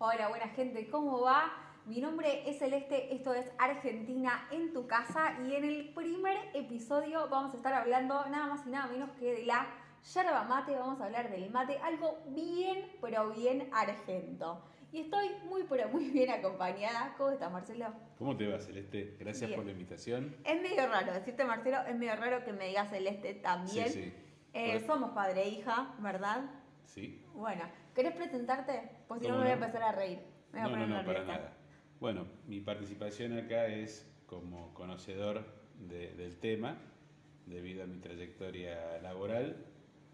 Hola, buena gente, ¿cómo va? Mi nombre es Celeste, esto es Argentina en tu casa y en el primer episodio vamos a estar hablando nada más y nada menos que de la yerba mate, vamos a hablar del mate, algo bien, pero bien argento. Y estoy muy, pero muy bien acompañada. ¿Cómo estás, Marcelo? ¿Cómo te va, Celeste? Gracias Bien. por la invitación. Es medio raro decirte Marcelo, es medio raro que me digas Celeste también. Sí, sí. Eh, somos padre e hija, ¿verdad? Sí. Bueno, ¿querés presentarte? Pues si no ¿Cómo me voy a empezar a reír. Me voy a No, no, poner no, para nada. Bueno, mi participación acá es como conocedor de- del tema, debido a mi trayectoria laboral.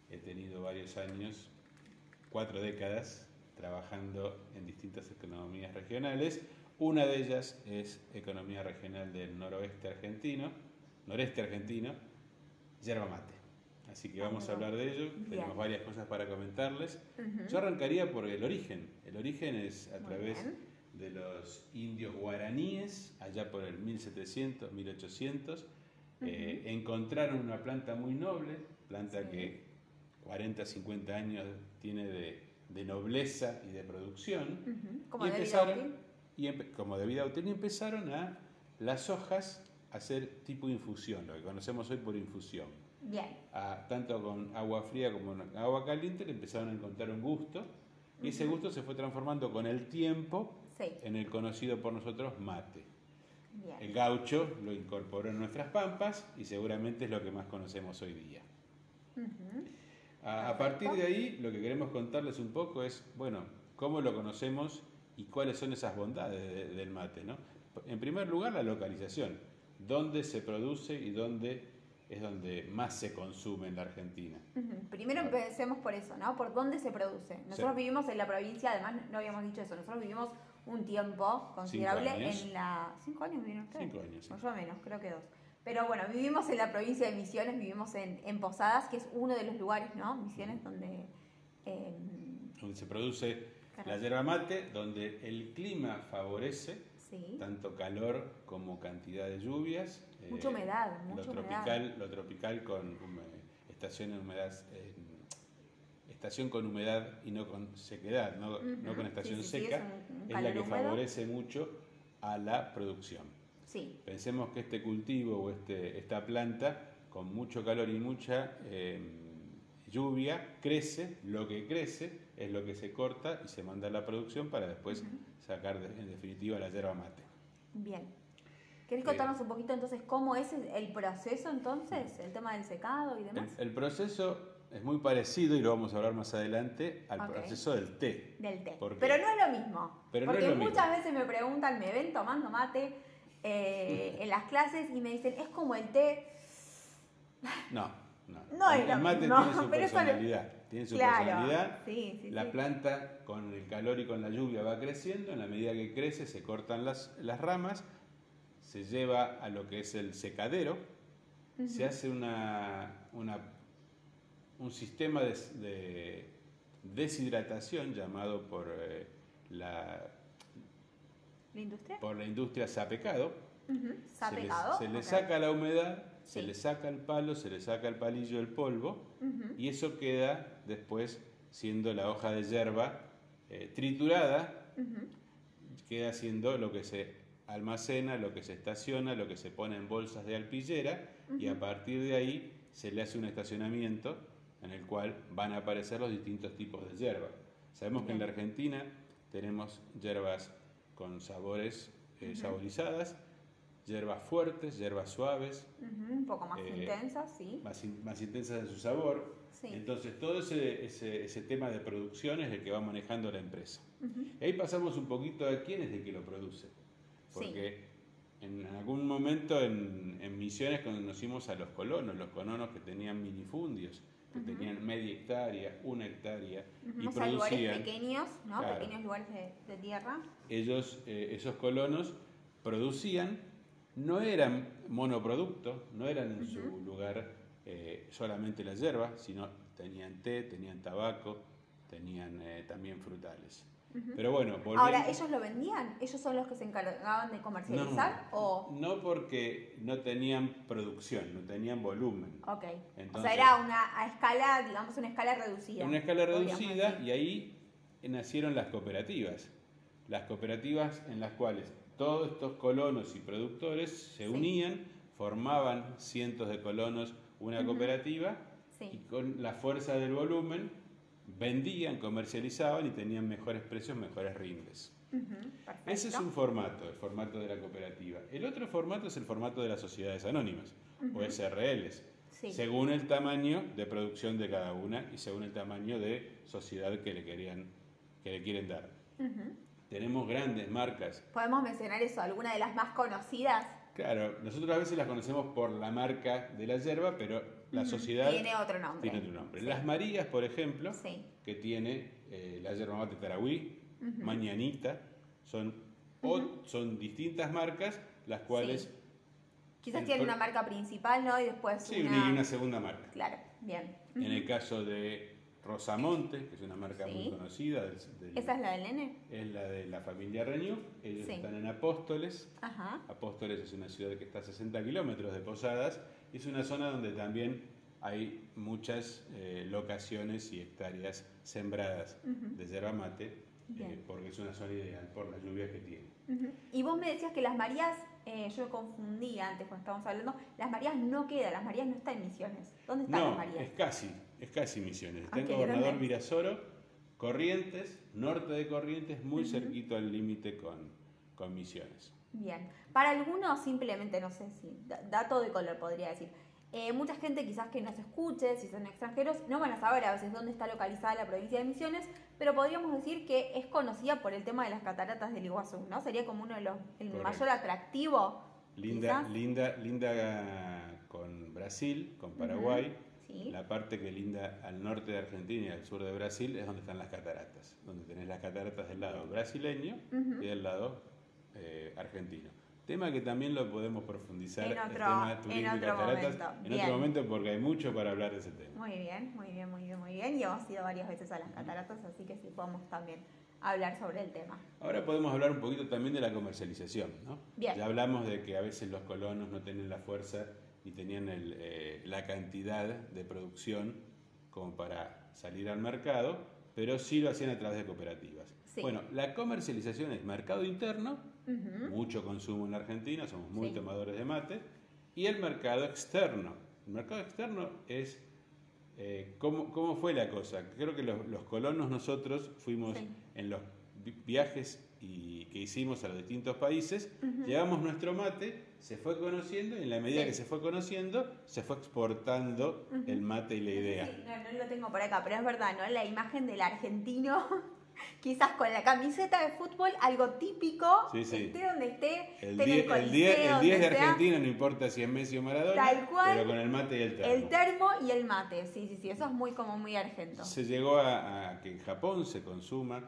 He tenido varios años, cuatro décadas, trabajando en distintas economías regionales. Una de ellas es Economía Regional del Noroeste Argentino, Noreste Argentino, yerba mate. Así que vamos a hablar de ello. bien. Tenemos varias cosas para comentarles. Yo arrancaría por el origen. El origen es a Muy través bien. de los indios guaraníes, allá por el 1700, 1800. eh, encontraron una planta muy noble, planta Sí. que 40, 50 años tiene de, de nobleza y de producción. Como y de vida empezaron, útil. y empe- como de vida útil, y empezaron a las hojas a hacer tipo infusión, lo que conocemos hoy por infusión Bien. a- tanto con agua fría como con agua caliente, le empezaron a encontrar un gusto. Y ese gusto se fue transformando con el tiempo Sí. en el conocido por nosotros mate. Bien. El gaucho lo incorporó en nuestras pampas y seguramente es lo que más conocemos hoy día. A, a partir de ahí, lo que queremos contarles un poco es, bueno, cómo lo conocemos y cuáles son esas bondades de- del mate. ¿no? En primer lugar, la localización. Dónde se produce y dónde es donde más se consume en la Argentina. Primero empecemos por eso, ¿no? Por dónde se produce. Nosotros Sí. vivimos en la provincia, además no habíamos dicho eso, nosotros vivimos un tiempo considerable en la... ¿Cinco años vivieron ustedes? Cinco años, sí. O menos, creo que dos. Pero bueno, vivimos en la provincia de Misiones, vivimos en, en Posadas, que es uno de los lugares, ¿no? Misiones donde... eh, donde se produce Claro. la yerba mate, donde el clima favorece sí. tanto calor como cantidad de lluvias. Eh, Mucha humedad, lo mucha humedad. tropical, Lo tropical con estación en humedad, eh, estación con humedad y no con sequedad, no, con estación sí, sí, seca, es un- un es, la que húmedo. favorece mucho a la producción. Sí. Pensemos que este cultivo o este, esta planta, con mucho calor y mucha eh, lluvia, crece, lo que crece es lo que se corta y se manda a la producción para después sacar de- en definitiva la yerba mate. Bien. ¿Querés Eh, contarnos un poquito entonces cómo es el el proceso entonces? El tema del secado y El, demás. el proceso es muy parecido, y lo vamos a hablar más adelante, al proceso del té. Del té. Pero no es lo mismo. Pero no porque es lo mismo. muchas veces me preguntan, me ven tomando mate eh, en las clases y me dicen, es como el té. No, no. No es el lo mate mismo, tiene su pero no- personalidad. Tiene su Claro, personalidad. sí, sí, la sí. planta con el calor y con la lluvia va creciendo. En la medida que crece se cortan las, las ramas, se lleva a lo que es el secadero, se hace una, una- un sistema de, de deshidratación llamado por, eh, la, ¿La industria? por la industria sapecado. ¿Se le, se saca la humedad, se le saca el palo, se le saca el palillo, el polvo, y eso queda después siendo la hoja de hierba eh, triturada, queda siendo lo que se almacena, lo que se estaciona, lo que se pone en bolsas de alpillera, y a partir de ahí se le hace un estacionamiento en el cual van a aparecer los distintos tipos de hierba. Sabemos que en la Argentina tenemos hierbas con sabores eh, saborizadas, hierbas fuertes, hierbas suaves, Un poco más Eh, intensa, sí. más, in- más intensas en su sabor. Sí. Entonces, todo ese, ese, ese tema de producción es el que va manejando la empresa. Y ahí pasamos un poquito a quién es el que lo produce. Porque en algún momento en, en Misiones conocimos a los colonos, los colonos que tenían minifundios, que tenían media hectárea, una hectárea, Ujú, y o sea, lugares producían. pequeños, ¿no? Claro. Pequeños lugares de, de tierra. ellos, eh, esos colonos, producían, no eran monoproducto, no eran en su lugar eh, solamente la hierba, sino tenían té, tenían tabaco, tenían eh, también frutales. Pero bueno, volviendo- Ahora, ¿ellos lo vendían? ¿Ellos son los que se encargaban de comercializar? no, ¿O.? no porque no tenían producción, no tenían volumen. Ok. o Entonces- sea, era una a escala, digamos, una escala reducida. Una escala reducida y ahí nacieron las cooperativas. las cooperativas en las cuales todos estos colonos y productores se unían, formaban cientos de colonos una cooperativa y con la fuerza del volumen vendían, comercializaban y tenían mejores precios, mejores rindes. Ese es un formato, el formato de la cooperativa. El otro formato es el formato de las sociedades anónimas o SRLs, según el tamaño de producción de cada una y según el tamaño de sociedad que le, querían, que le quieren dar. Tenemos grandes marcas. ¿Podemos mencionar eso? ¿Alguna de las más conocidas? Claro, nosotros a veces las conocemos por la marca de la yerba, pero la sociedad tiene otro nombre. Tiene otro nombre. Las Marías, por ejemplo, que tiene eh, la yerba mate Tarahui, Mañanita, son, son distintas marcas las cuales... Quizás tiene una marca principal, ¿no? Y después sí, una... y una segunda marca. Claro, bien. En el caso de Rosamonte, que es una marca muy conocida. ¿Esa es la del nene? Es la de la familia Renew. Ellos están en Apóstoles. Apóstoles es una ciudad que está a 60 kilómetros de Posadas. Es una zona donde también hay muchas eh, locaciones y hectáreas sembradas de yerba mate, eh, porque es una zona ideal por las lluvias que tiene. Y vos me decías que las Marías, eh, yo confundí antes cuando estábamos hablando, las Marías no quedan, las Marías no están en Misiones. ¿Dónde están las Marías? Es casi, es casi Misiones. Está en Gobernador Mirasoro, Corrientes, norte de Corrientes, muy cerquito al límite con, con Misiones. Bien. Para algunos, simplemente, no sé si, dato de color podría decir. Eh, mucha gente quizás que nos escuche, si son extranjeros, no van a saber a veces dónde está localizada la provincia de Misiones, pero podríamos decir que es conocida por el tema de las cataratas del Iguazú, ¿no? Sería como uno de los, el mayor atractivo. Linda, linda, linda con Brasil, con Paraguay. La parte que linda al norte de Argentina y al sur de Brasil es donde están las cataratas, donde tenés las cataratas del lado brasileño y del lado eh, argentino. Tema que también lo podemos profundizar en otro, en otro momento. En otro momento porque hay mucho para hablar de ese tema. Muy bien, muy bien, muy bien, muy bien. Y hemos ido varias veces a las cataratas, así que sí podemos también hablar sobre el tema. Ahora podemos hablar un poquito también de la comercialización, ¿no? Ya hablamos de que a veces los colonos no tienen la fuerza ni tenían eh, la cantidad de producción como para salir al mercado, pero sí lo hacían a través de cooperativas. Bueno, la comercialización es mercado interno, mucho consumo en Argentina, somos muy tomadores de mate, y el mercado externo. El mercado externo es eh, ¿cómo, fue la cosa. Creo que los, colonos nosotros fuimos en los viajes y que hicimos a los distintos países, llevamos nuestro mate, se fue conociendo y en la medida que se fue conociendo, se fue exportando el mate y la idea. no, no, lo tengo por acá, pero es verdad, ¿no? La imagen del argentino quizás con la camiseta de fútbol, algo típico, esté donde esté, el 10 de Argentina, no importa si es Messi o Maradona, tal cual, pero con el mate y el termo. El termo y el mate, sí, sí, sí, eso es muy como muy argento. Se llegó a, que en Japón se consuma,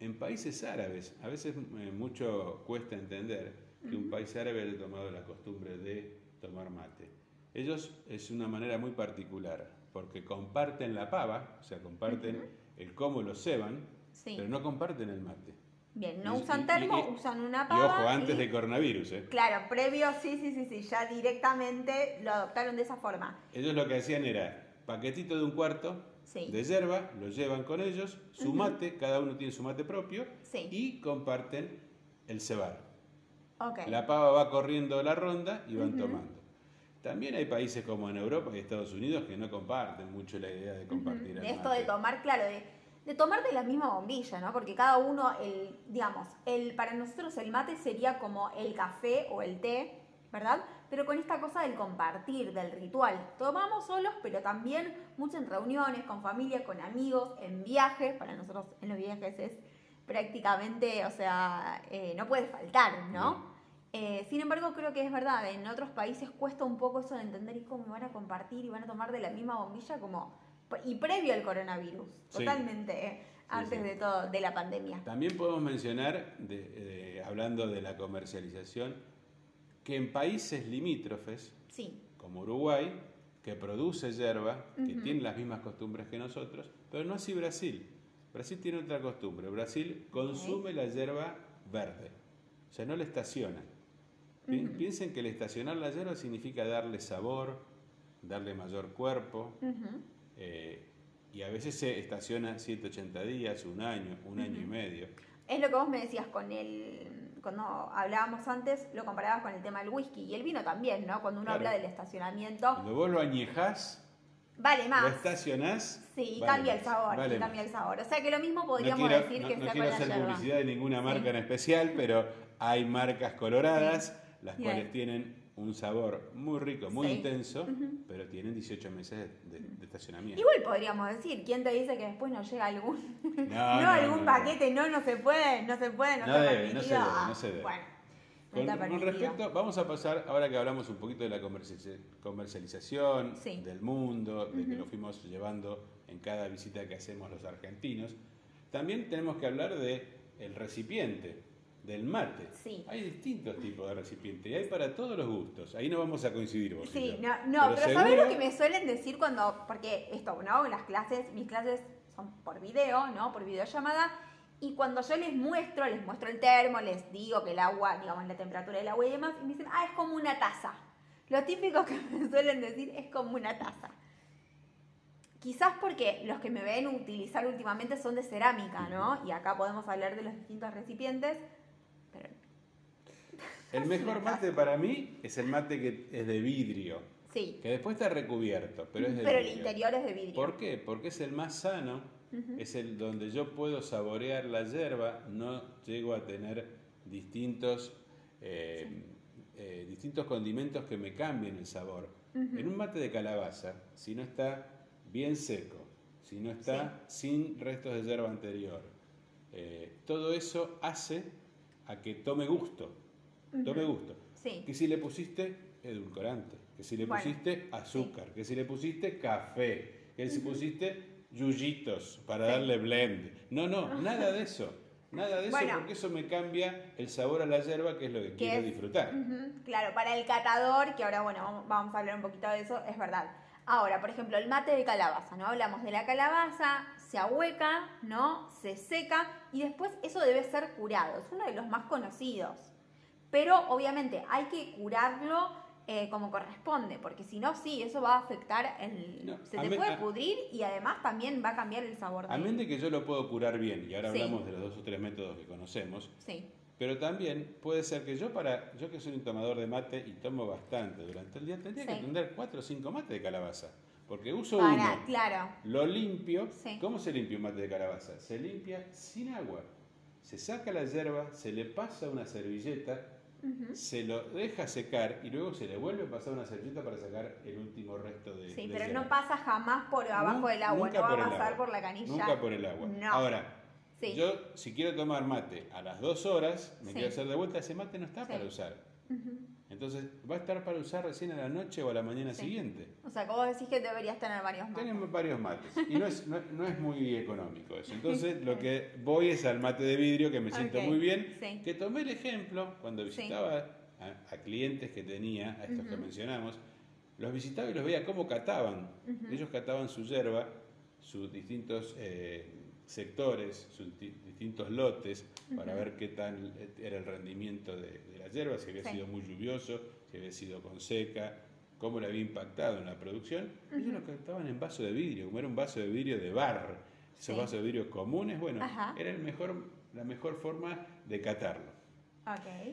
en países árabes, a veces eh, mucho cuesta entender que un país árabe haya tomado la costumbre de tomar mate. Ellos es una manera muy particular, porque comparten la pava, o sea, comparten el cómo lo ceban, pero no comparten el mate. Bien, no usan termo, usan una pava. Y ojo, antes de coronavirus, ¿eh? Claro, previo, sí, sí, sí, sí, ya directamente lo adoptaron de esa forma. Ellos lo que hacían era paquetito de un cuarto de hierba, lo llevan con ellos, su mate, cada uno tiene su mate propio, y comparten el cebar. La pava va corriendo la ronda y van tomando. También hay países como en Europa y Estados Unidos que no comparten mucho la idea de compartir el Esto de tomar, claro, de de tomar de la misma bombilla, ¿no? Porque cada uno, el, digamos, el, para nosotros el mate sería como el café o el té, ¿verdad? Pero con esta cosa del compartir, del ritual. Tomamos solos, pero también mucho en reuniones, con familia, con amigos, en viajes. Para nosotros en los viajes es prácticamente, o sea, eh, no puede faltar, ¿no? Eh, sin embargo, creo que es verdad, en otros países cuesta un poco eso de entender y cómo van a compartir y van a tomar de la misma bombilla como y previo al coronavirus, totalmente, eh, antes de todo, de la pandemia. También podemos mencionar, hablando de la comercialización, que en países limítrofes, como Uruguay, que produce hierba, que tiene las mismas costumbres que nosotros, pero no así Brasil. Brasil tiene otra costumbre. Brasil consume la hierba verde, o sea, no la estaciona. Piensen que el estacionar la hierba significa darle sabor, darle mayor cuerpo, eh, y a veces se estaciona 180 días, un año, un año y medio. es lo que vos me decías con el cuando hablábamos antes, lo comparabas con el tema del whisky y el vino también, ¿no? Cuando uno Claro. habla del estacionamiento, Cuando vos lo añejás, vale lo más. estacionás. Sí, vale cambia el más, sabor, vale cambia el sabor. O sea que lo mismo No podríamos quiero, decir no- que no sea quiero con la hacer yerba. publicidad de ninguna marca Sí. en especial, pero hay marcas coloradas, las Bien. cuales tienen un sabor muy rico, muy Sí. intenso, pero tienen 18 meses de, de estacionamiento. Igual podríamos decir, ¿quién te dice que después nos llega algún, no, No, no, algún no, paquete? No, no se puede, no se puede, no, está debe, no se debe, Ah, no se debe. Bueno, no Con, con respecto, vamos a pasar, ahora que hablamos un poquito de la comerci- comercialización Sí. del mundo, de que lo fuimos llevando en cada visita que hacemos los argentinos, también tenemos que hablar de el recipiente, del mate. Sí. Hay distintos tipos de recipiente y hay para todos los gustos. Ahí no vamos a coincidir vos Sí, no, no pero, ¿sabés seguro- lo que me suelen decir cuando, porque esto, ¿no? Las clases, mis clases son por video, ¿no? Por videollamada, y cuando yo les muestro, les muestro el termo, les digo que el agua, digamos, la temperatura del agua y demás, y me dicen, ah, es como una taza. Lo típico que me suelen decir es como una taza. Quizás porque los que me ven utilizar últimamente son de cerámica, ¿no? Y acá podemos hablar de los distintos recipientes, pero El mejor mate para mí es el mate que es de vidrio, sí. que después está recubierto, pero es de Pero el interior es de vidrio. ¿Por qué? Porque es el más sano, es el donde yo puedo saborear la hierba, no llego a tener distintos, eh, eh, distintos condimentos que me cambien el sabor. En un mate de calabaza, si no está bien seco, si no está sin restos de hierba anterior, eh, todo eso hace a que tome gusto, tome gusto. Sí. Que si le pusiste edulcorante, que si le Bueno, pusiste azúcar, que si le pusiste café, que si pusiste yuyitos para darle blend. No, no, nada de eso. Nada de eso Bueno. porque eso me cambia el sabor a la hierba, que es lo que Que quiero es- disfrutar. Claro, para el catador, que ahora, bueno, vamos, vamos a hablar un poquito de eso, es verdad. Ahora, por ejemplo, el mate de calabaza, ¿no? Hablamos de la calabaza, se ahueca, ¿no? Se seca y después eso debe ser curado. Es uno de los más conocidos. Pero obviamente hay que curarlo eh, como corresponde, porque si no, sí, eso va a afectar el... No, se a te puede a- pudrir y además también va a cambiar el sabor de Amén de que yo lo puedo curar bien, y ahora Sí. hablamos de los dos o tres métodos que conocemos, Sí, pero también puede ser que yo, para yo que soy un tomador de mate y tomo bastante durante el día, tendría que tener cuatro o cinco mates de calabaza, porque uso para, uno. claro. Lo limpio. Sí. ¿Cómo se limpia un mate de calabaza? Se limpia sin agua. Se saca la hierba, se le pasa una servilleta, se lo deja secar y luego se le vuelve a pasar una servilleta para sacar el último resto de Sí, de pero no pasa jamás por abajo del agua, nunca no va por a pasar por la canilla. Nunca por el agua. No. Ahora, Sí. yo si quiero tomar mate a las dos horas, me Sí. quiero hacer de vuelta, ese mate no está Sí. para usar. Entonces va a estar para usar recién a la noche o a la mañana Sí. siguiente. O sea, vos decís que deberías tener varios mates. Tenemos varios mates y no es, no, no es muy económico eso. Entonces lo que voy es al mate de vidrio que me siento muy bien. sí. Que tomé el ejemplo cuando Sí. visitaba a, a clientes que tenía, a estos que mencionamos, los visitaba y los veía cómo cataban. Ellos cataban su yerba, sus distintos eh, sectores, sus distintos lotes, para ver qué tal era el rendimiento de, de la yerba, si había Sí. sido muy lluvioso, si había sido con seca, cómo le había impactado en la producción. Ellos lo cataban en vaso de vidrio, como era un vaso de vidrio de bar. Esos Sí. vasos de vidrio comunes, bueno, Ajá. era el mejor, la mejor forma de catarlo.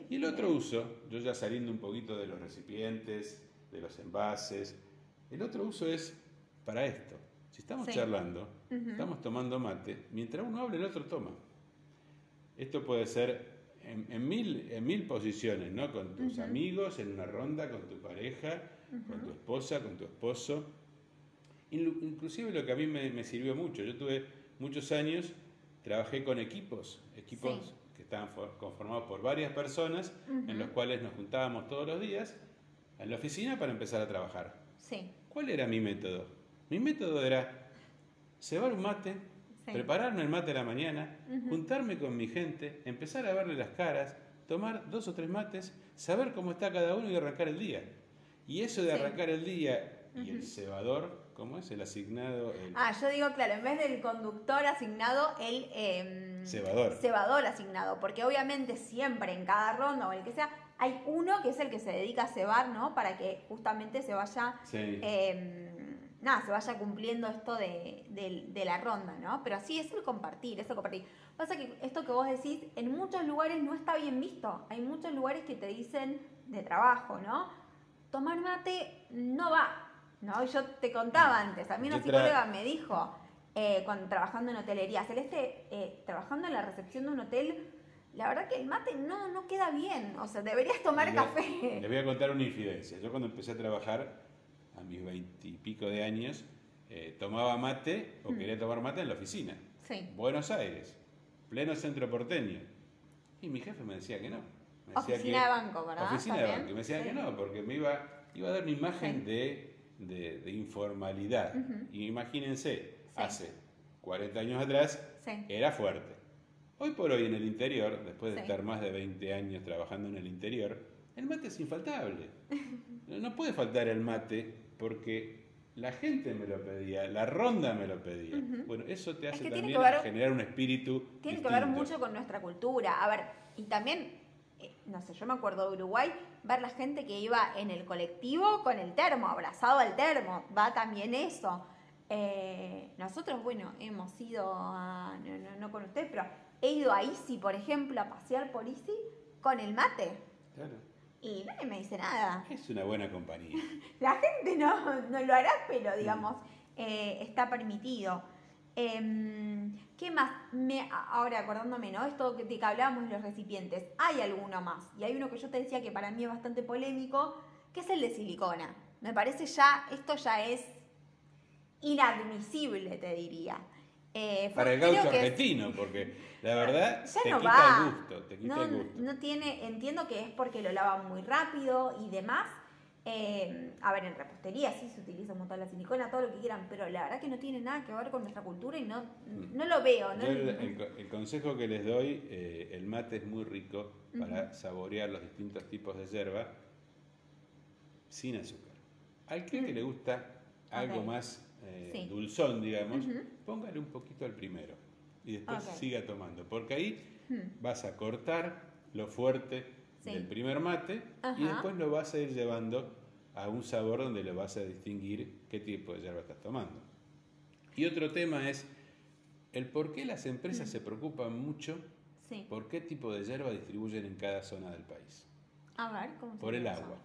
Y el otro uso, yo ya saliendo un poquito de los recipientes, de los envases, el otro uso es para esto. Si estamos Sí. charlando, estamos tomando mate, mientras uno habla, el otro toma. Esto puede ser en, en mil, en mil posiciones, ¿no? Con tus amigos, en una ronda, con tu pareja, con tu esposa, con tu esposo. Inclusive lo que a mí me, me sirvió mucho, yo tuve muchos años, trabajé con equipos, equipos Sí. que estaban for- conformados por varias personas, en los cuales nos juntábamos todos los días en la oficina para empezar a trabajar. Sí. ¿Cuál era mi método? Mi método era cebar un mate, Sí. prepararme el mate a la mañana, juntarme con mi gente, empezar a verle las caras, tomar dos o tres mates, saber cómo está cada uno y arrancar el día. Y eso de Sí. arrancar el día y el cebador, ¿cómo es? El asignado, el Ah, yo digo, claro, en vez del conductor asignado, el em, Cebador. cebador asignado. Porque obviamente siempre en cada ronda o el que sea, hay uno que es el que se dedica a cebar, ¿no? Para que justamente se vaya Sí. em, nada, se vaya cumpliendo esto de, de- de la ronda, ¿no? Pero sí, es el compartir, es el compartir. Pasa que esto que vos decís, en muchos lugares no está bien visto. Hay muchos lugares que te dicen de trabajo, ¿no? Tomar mate no va, ¿no? Yo te contaba antes, a mí una psicóloga me dijo, eh, cuando trabajando en hotelería, Celeste, eh, trabajando en la recepción de un hotel, la verdad que el mate no, no queda bien. O sea, deberías tomar Le- café. Les voy a contar una infidencia. Yo cuando empecé a trabajar, a mis veintipico de años, eh, tomaba mate o Mm. quería tomar mate en la oficina. Sí. Buenos Aires, pleno centro porteño. Y mi jefe me decía que no. Me decía Oficina que- de banco, ¿verdad? Oficina de banco. Y me decía Sí. que no, porque me iba, iba a dar una imagen Sí. de, de- de informalidad. Y imagínense, hace 40 años atrás era fuerte. Hoy por hoy en el interior, después de estar más de 20 años trabajando en el interior, el mate es infaltable. No puede faltar el mate porque la gente me lo pedía, la ronda me lo pedía. Bueno, eso te Es hace que también que ver- generar un espíritu Tiene que ver mucho con nuestra cultura. A ver, y también, eh, no sé, yo me acuerdo de Uruguay, ver la gente que iba en el colectivo con el termo, abrazado al termo. Va también eso. Eh, nosotros, bueno, hemos ido a, no, no- no con ustedes, pero he ido a Isi, por ejemplo, a pasear por Isi con el mate. Claro. Y nadie me dice nada. Es una buena compañía. La gente no, no lo hará, pero digamos, eh, está permitido. Em, ¿Qué más? Me, ahora acordándome, ¿no? Esto de que hablábamos de los recipientes. Hay alguno más. Y hay uno que yo te decía que para mí es bastante polémico, que es el de silicona. Me parece ya, esto ya es inadmisible, te diría. Eh, Para el gaucho es- argentino, porque la verdad ya te no quita va. el gusto, te quita no, el gusto. no tiene, entiendo que es porque lo lavan muy rápido y demás. Eh, a ver, en repostería sí se utiliza un montón la silicona, todo lo que quieran, pero la verdad que no tiene nada que ver con nuestra cultura y no, no lo veo. ¿no? Yo el, el co- el consejo que les doy, eh, el mate es muy rico para saborear los distintos tipos de yerba sin azúcar. Al que, que le gusta algo más eh, Sí. dulzón, digamos, Ujú. póngale un poquito al primero y después siga tomando, porque ahí Hmm. vas a cortar lo fuerte Sí. del primer mate y después lo vas a ir llevando a un sabor donde lo vas a distinguir qué tipo de yerba estás tomando. Y otro tema es el por qué las empresas se preocupan mucho Sí. por qué tipo de yerba distribuyen en cada zona del país. A ver, ¿cómo se Por el agua.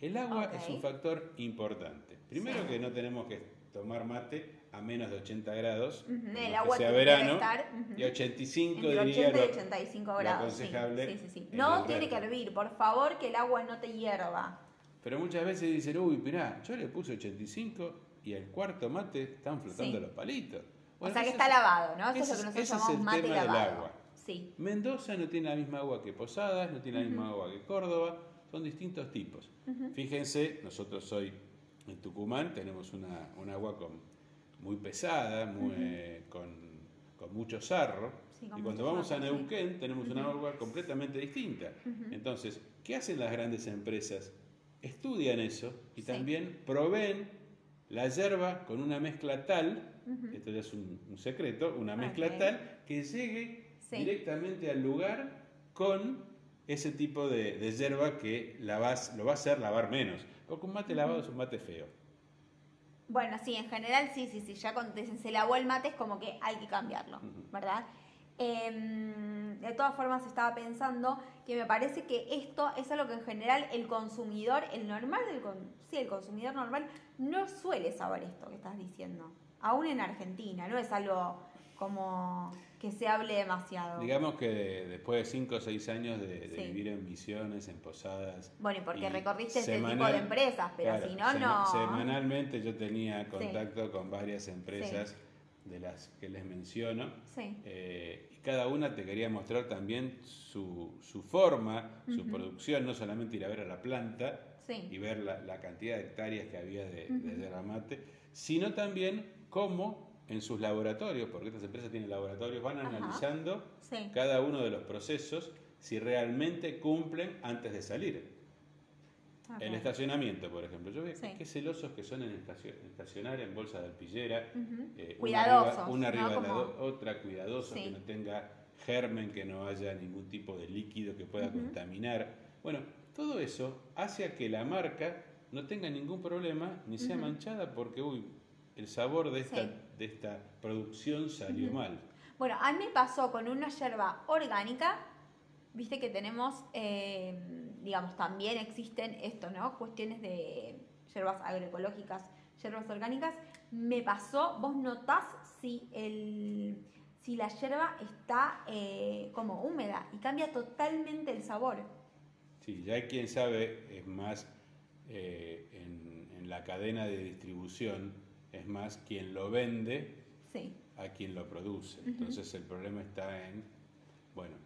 El agua es un factor importante. Primero Sí. que no tenemos que tomar mate a menos de 80 grados, el agua sea verano, estar, ujú. y 85 Entre diría 80 y lo- 85 lo grados. aconsejable Sí, sí, sí. No tiene que hervir, por favor, que el agua no te hierva. Pero muchas veces dicen, uy, mirá, yo le puse 85 y el cuarto mate están flotando Sí. los palitos. o sea que está es- lavado, ¿no? Eso es lo que nosotros es llamamos el mate tema del lavado. agua. Sí. Mendoza no tiene la misma agua que Posadas, no tiene la misma agua que Córdoba, son distintos tipos. Fíjense, nosotros hoy en Tucumán tenemos una, un agua con, muy pesada, muy, eh, con, con mucho sarro, Sí, con y cuando vamos a sí. Neuquén tenemos una agua completamente distinta. Entonces, ¿qué hacen las grandes empresas? Estudian eso y Sí. también proveen la yerba con una mezcla tal, esto ya es un, un secreto, una mezcla tal que llegue directamente al lugar con ese tipo de, de yerba que la vas, lo va a hacer lavar menos. Porque un mate lavado es un mate feo. Bueno, sí, en general sí, sí, sí. Ya cuando te dicen se lavó el mate es como que hay que cambiarlo. ¿verdad? Em, de todas formas estaba pensando que me parece que esto es algo que en general el consumidor, el normal del con- sí, el consumidor normal no suele saber esto que estás diciendo. Aún en Argentina, no es algo como que se hable demasiado. Digamos que después de 5 o 6 años de, de Sí. vivir en misiones, en posadas. Bueno, y porque y recorriste ese tipo semanal- de empresas, pero claro, si no, sema- no. Semanalmente yo tenía contacto con varias empresas Sí. de las que les menciono. Sí. Eh, y cada una te quería mostrar también su, su forma, su producción, no solamente ir a ver a la planta y ver la, la cantidad de hectáreas que había de, de yerba mate, sino también cómo en sus laboratorios, porque estas empresas tienen laboratorios, van Ajá. analizando Sí. cada uno de los procesos si realmente cumplen antes de salir. Ok. El estacionamiento, por ejemplo. Yo veo Sí. qué celosos que son en estacio- estacionar en bolsa de alpillera. Eh, una Cuidadosos, arriba- Una arriba, ¿no? de la otra, cuidadosos, Sí. que no tenga germen, que no haya ningún tipo de líquido que pueda contaminar. Bueno, todo eso hace a que la marca no tenga ningún problema ni sea manchada porque, uy, el sabor de esta, Sí. de esta producción salió mal. Bueno, a mí me pasó con una yerba orgánica, viste que tenemos, eh, digamos, también existen esto, ¿no? Cuestiones de yerbas agroecológicas, yerbas orgánicas. Me pasó, vos notás si, el, si la yerba está eh, como húmeda y cambia totalmente el sabor. Sí, ya hay quien sabe, es más eh, en, en la cadena de distribución, es más quien lo vende Sí, a quien lo produce. Entonces el problema está en, bueno,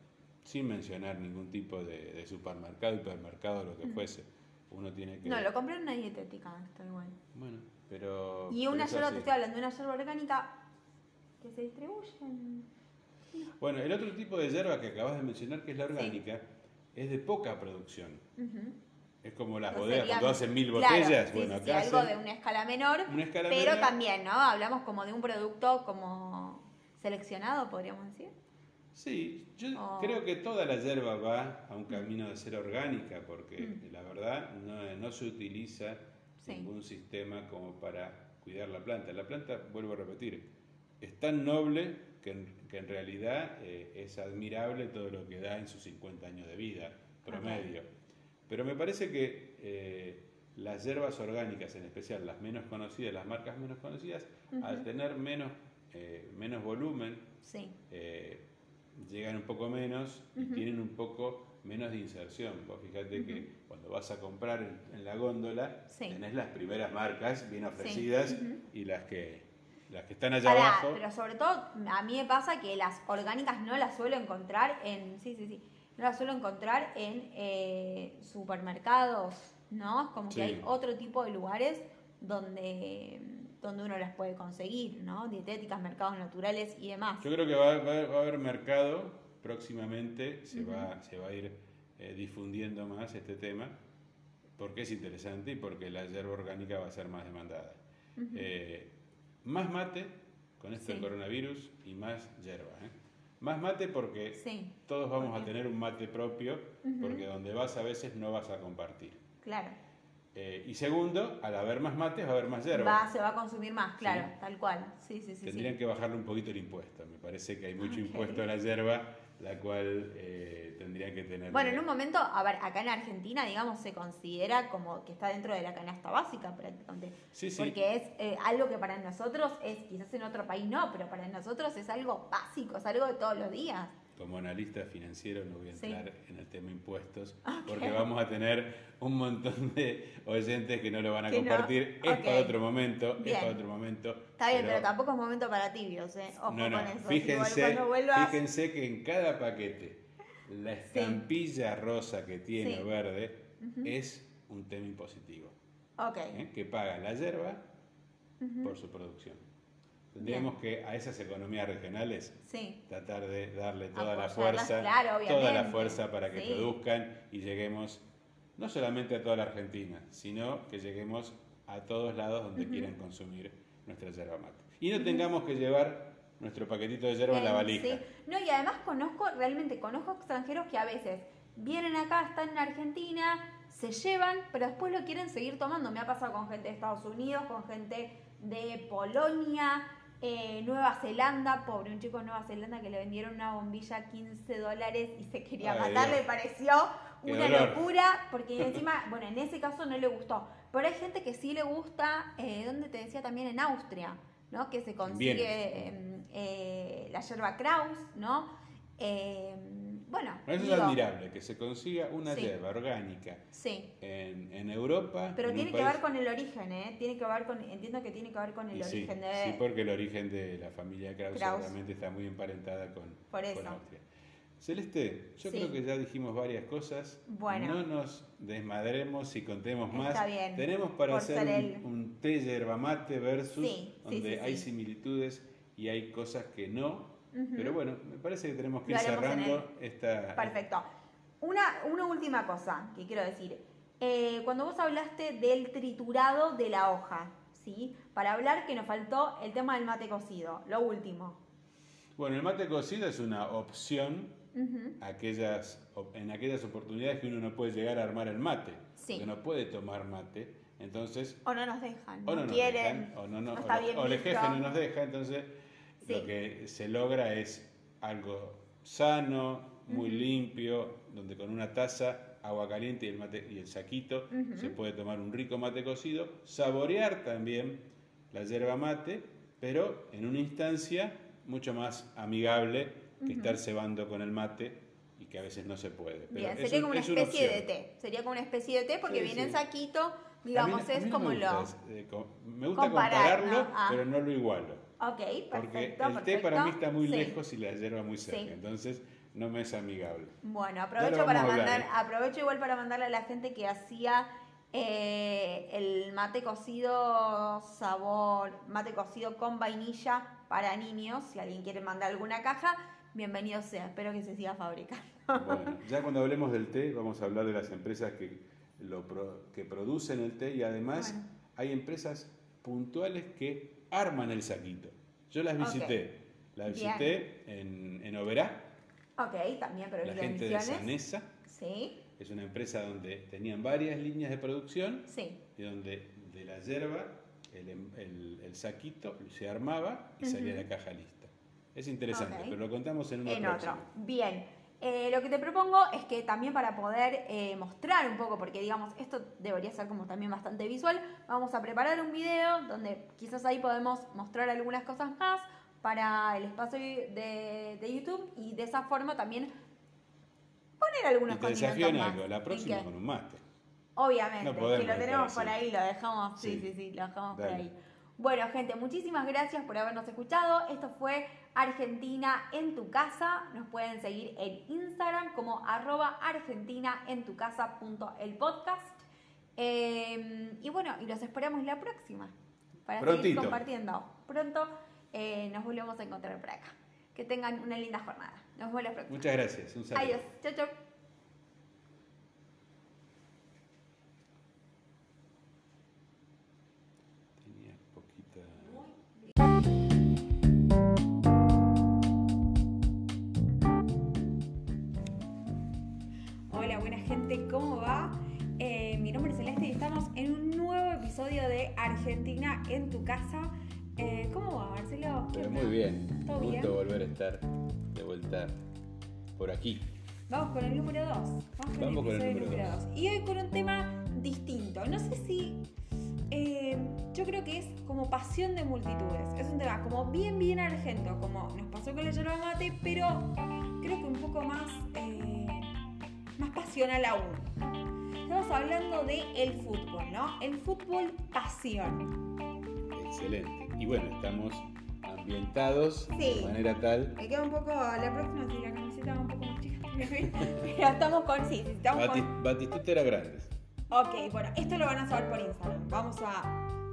sin mencionar ningún tipo de, de supermercado, hipermercado, lo que fuese, uno tiene que... no, lo compré en una dietética, está igual. Bueno, pero... Y una yerba, te estoy hablando una yerba orgánica que se distribuye en... Bueno, el otro tipo de yerba que acabas de mencionar, que es la orgánica, es de poca producción. Es como las No bodegas sería- cuando hacen mil Claro, botellas. sí, bueno, sí, sí, acá algo hacen de una escala menor, una escala pero menor. también, ¿no? Hablamos como de un producto como seleccionado, podríamos decir. Sí, yo Oh. creo que toda la hierba va a un camino de ser orgánica, porque Mm. la verdad no, no se utiliza Sí. ningún sistema como para cuidar la planta. La planta, vuelvo a repetir, es tan noble que en, que en realidad eh, es admirable todo lo que da en sus 50 años de vida promedio. Pero me parece que eh, las hierbas orgánicas, en especial las menos conocidas, las marcas menos conocidas, al tener menos, eh, menos volumen, Sí, eh, llegan un poco menos y tienen un poco menos de inserción. Vos fíjate que cuando vas a comprar en, en la góndola, Sí. tenés las primeras marcas bien ofrecidas y las que, las que están allá Pará, abajo. pero sobre todo a mí me pasa que las orgánicas no las suelo encontrar en, sí, sí, sí, las suelo encontrar en eh, supermercados, ¿no? Es como Sí. que hay otro tipo de lugares donde, donde uno las puede conseguir, ¿no? Dietéticas, mercados naturales y demás. Yo creo que va, va- va a haber mercado próximamente, se, va, se va a ir eh, difundiendo más este tema, porque es interesante y porque la hierba orgánica va a ser más demandada. Eh, más mate con esto del coronavirus y más hierba. ¿eh? Más mate porque Sí, todos vamos ¿Por a tener un mate propio, porque donde vas a veces no vas a compartir. claro. Eh, y segundo, al haber más mates va a haber más hierba. Va, se va a consumir más, claro, Sí. tal cual. Sí, sí, sí. Tendrían sí. que bajarle un poquito el impuesto. Me parece que hay mucho impuesto a la hierba, la cual eh, tendrían que tener. Bueno, en un momento, a ver, acá en Argentina, digamos, se considera como que está dentro de la canasta básica prácticamente. Sí, sí. Porque es eh, algo que para nosotros es, quizás en otro país no, pero para nosotros es algo básico, es algo de todos los días. Como analista financiero no voy a Sí. entrar en el tema impuestos, porque vamos a tener un montón de oyentes que no lo van a Que no. compartir. Es para otro momento, Bien. es para otro momento. Está bien, pero, tampoco es momento para tibios, ¿eh? Ojo no, no, con eso. Fíjense, vuelvas, que en cada paquete la estampilla rosa que tiene Sí. o verde es un tema impositivo, Ok, ¿eh? que paga la hierba por su producción. Tendríamos que a esas economías regionales sí. tratar de darle toda la fuerza, claro, toda la fuerza para que Sí. produzcan y lleguemos no solamente a toda la Argentina, sino que lleguemos a todos lados donde quieran consumir nuestra yerba mate. Y no tengamos que llevar nuestro paquetito de yerba en la Eh, valija. sí. No, y además conozco, realmente conozco extranjeros que a veces vienen acá, están en Argentina, se llevan, pero después lo quieren seguir tomando. Me ha pasado con gente de Estados Unidos, con gente de Polonia, eh, Nueva Zelanda, pobre, un chico de Nueva Zelanda que le vendieron una bombilla a 15 dólares y se quería Ay, matar, Dios. le pareció Qué una dolor. locura, porque encima, bueno, en ese caso no le gustó. Pero hay gente que sí le gusta, eh, donde te decía también en Austria, ¿no? Que se consigue eh, eh, la yerba Kraus, ¿no? Bueno, Eso es digo, admirable, que se consiga una Sí. yerba orgánica Sí, en, en Europa. pero en tiene que país- ver con el origen, ¿eh? Tiene que ver con, entiendo que tiene que ver con el Y sí, origen de... sí, porque el origen de la familia Krause Kraus. realmente está muy emparentada con, Por con eso. Austria. Celeste, yo Sí. creo que ya dijimos varias cosas. Bueno. No nos desmadremos y contemos más. Está bien, Tenemos para por hacer un, un té yerba mate versus, Sí, sí, donde sí, hay sí. similitudes y hay cosas que no. Pero bueno, me parece que tenemos que ir cerrando esta. Perfecto. Una, una última cosa que quiero decir. Eh, cuando vos hablaste del triturado de la hoja, ¿sí? Para hablar que nos faltó el tema del mate cocido, lo último. Bueno, el mate cocido es una opción aquellas, en aquellas oportunidades que uno no puede llegar a armar el mate, Sí. que no puede tomar mate. Entonces, O no nos dejan, o no, no nos quieren, dejan, o no, no- o o el jefe no nos deja, entonces Sí. lo que se logra es algo sano, muy limpio, donde con una taza, agua caliente y el, mate, y el saquito se puede tomar un rico mate cocido, saborear también la yerba mate, pero en una instancia mucho más amigable que estar cebando con el mate y que a veces no se puede. Pero Bien, sería un- como una es una especie de té. Sería como una especie de té porque Sí, viene en saquito, A digamos, mí- a es no como lo. es, eh, me gusta Comparar, compararlo, ¿no? Ah. pero no lo igualo. Ok, Porque perfecto. el té para mí está muy Sí. lejos y la hierba muy cerca, Sí. entonces no me es amigable. Bueno, aprovecho para hablar, mandar, ¿eh? aprovecho igual para mandarle a la gente que hacía eh, el mate cocido sabor, mate cocido con vainilla para niños. Si alguien quiere mandar alguna caja, bienvenido sea. Espero que se siga fabricando. Bueno, ya cuando hablemos del té vamos a hablar de las empresas que, lo que producen el té y además Bueno. hay empresas puntuales que arman el saquito. Yo las visité, las Bien. visité en, en Oberá, Ok, también, pero la gente de. Sanesa, Sí, es una empresa donde tenían varias líneas de producción sí. y donde de la el, em- el- el saquito se armaba y salía la caja lista. Es interesante, pero lo contamos en una en próxima. otro. Bien. Eh, lo que te propongo es que también para poder eh, mostrar un poco, porque digamos, esto debería ser como también bastante visual, vamos a preparar un video donde quizás ahí podemos mostrar algunas cosas más para el espacio de, de YouTube y de esa forma también poner algunos Y te desafío en algo, la ¿En próxima con un mate. Obviamente, No podemos que lo tenemos por ahí, lo dejamos, sí, Sí. sí, sí, lo dejamos por ahí. Bueno, gente, muchísimas gracias por habernos escuchado. Esto fue Argentina en tu casa. Nos pueden seguir en Instagram como arroba argentina en tu casa punto el podcast. Eh, y bueno, y los esperamos la próxima para seguir compartiendo. Pronto eh, nos volvemos a encontrar por acá. Que tengan una linda jornada. Nos vemos la próxima. Muchas gracias. Un saludo. Adiós. Chau, chau. Tenía poquita. Gente, ¿cómo va? Eh, mi nombre es Celeste y estamos en un nuevo episodio de Argentina en tu casa. Eh, ¿Cómo va, Marcelo? Muy bien. ¿Todo Gusto bien? volver a estar de vuelta por aquí. Vamos con el número 2. Vamos con Vamos con el el número número 2. Y hoy con un tema distinto. No sé si. eh, yo creo que es como pasión de multitudes. Es un tema como bien, bien argento, como nos pasó con la yerba mate, pero creo que un poco más, eh, más pasional aún. Estamos hablando de el fútbol, ¿no? El fútbol pasión. Excelente. Y bueno, estamos ambientados Sí. de manera tal. Me queda un poco, la próxima si la camiseta va un poco más chica. Pero estamos con, sí, sí, estamos con, Bati- Batistuta era grande. Ok, bueno, esto lo van a saber por Instagram. Vamos a,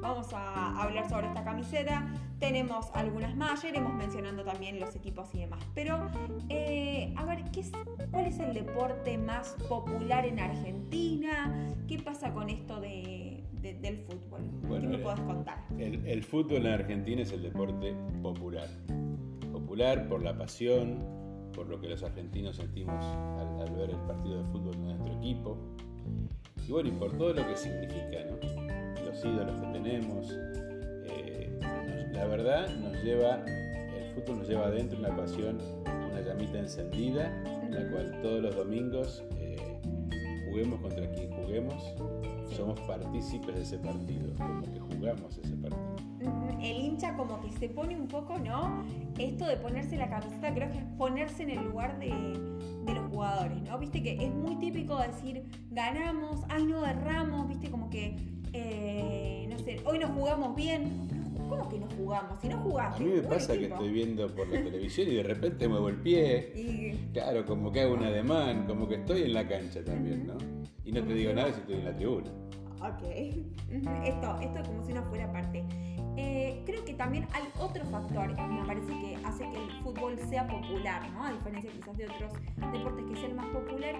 vamos a hablar sobre esta camiseta. Tenemos algunas más, ya iremos mencionando también los equipos y demás. Pero, eh, a ver, ¿qué es, ¿cuál es el deporte más popular en Argentina? ¿Qué pasa con esto de, de- del fútbol? Bueno, ¿Qué me eh, podés contar? El, el fútbol en Argentina es el deporte popular. Popular por la pasión, por lo que los argentinos sentimos al, al ver el partido de fútbol de nuestro equipo. Y bueno, y por todo lo que significa, ¿no? Los ídolos que tenemos. eh, nos- la verdad nos lleva, el fútbol nos lleva adentro una pasión, una llamita encendida, en la cual todos los domingos, eh, juguemos contra quien juguemos, somos partícipes de ese partido, como que jugamos ese partido. El hincha como que se pone un poco, ¿no? Esto de ponerse la camiseta creo que es ponerse en el lugar de, de los jugadores, ¿no? Viste que es muy típico decir, ganamos, ay no erramos, viste como que, eh, no sé, hoy nos jugamos bien. ¿Cómo que no jugamos? Si no A jugaste. mí me pasa que estoy viendo por la televisión y de repente muevo el pie. Y- Claro, como que hago un ademán, como que estoy en la cancha también, ¿no? Y no te digo nada si estoy en la tribuna. Ok. Esto, esto como si uno fuera parte. Eh, creo que también hay otro factor, me parece que hace que el fútbol sea popular, ¿no? A diferencia quizás de otros deportes que sean más popular.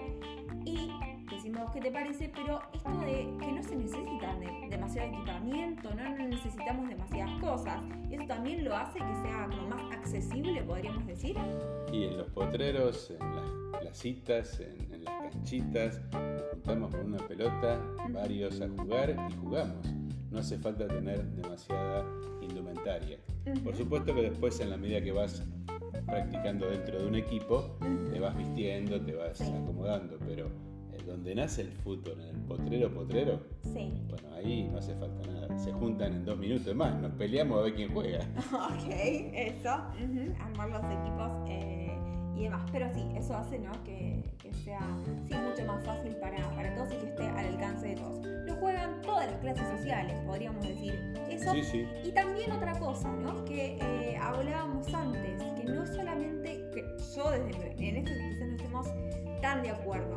Y decimos qué te parece, pero esto de que no se necesita de demasiado equipamiento, ¿no? no necesitamos demasiadas cosas. Eso también lo hace que sea como más accesible, podríamos decir. Y en los potreros, en las placitas, en, en las canchitas, nos juntamos con una pelota, varios a jugar y jugamos no hace falta tener demasiada indumentaria. Por supuesto que después en la medida que vas practicando dentro de un equipo, te vas vistiendo, te vas acomodando, pero donde nace el fútbol, en el potrero potrero, bueno, ahí no hace falta nada. Se juntan en dos minutos más, nos peleamos a ver quién juega. ok, eso, armar los equipos. Eh, y demás. Pero sí, eso hace ¿no? que, sea sí, mucho más fácil para, para, todos y que esté al alcance de todos. Lo juegan todas las clases sociales, podríamos decir eso. Y también otra cosa, ¿no? Que eh, hablábamos antes, que no solamente, que yo desde en esto quizás no estemos tan de acuerdo.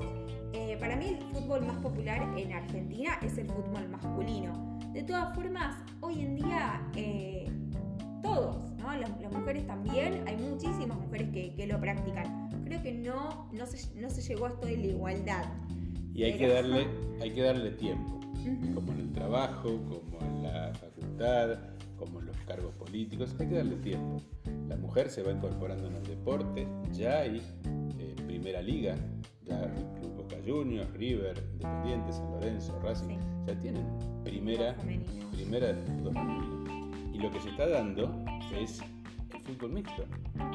Eh, para mí el fútbol más popular en Argentina es el fútbol masculino. De todas formas, hoy en día eh, todos, ¿no? Las, mujeres también, hay muchísimas mujeres que, lo practican. Creo que no, no, se, no se llegó a esto de la igualdad. Y hay, que, darle, hay que darle tiempo, como en el trabajo, como en la facultad, como en los cargos políticos, hay que darle tiempo. La mujer se va incorporando en el deporte, ya hay eh, primera liga, ya el Club Boca Juniors, River, Independiente, San Lorenzo, Racing, ya tienen primera, primera fútbol y lo que se está dando es el fútbol mixto.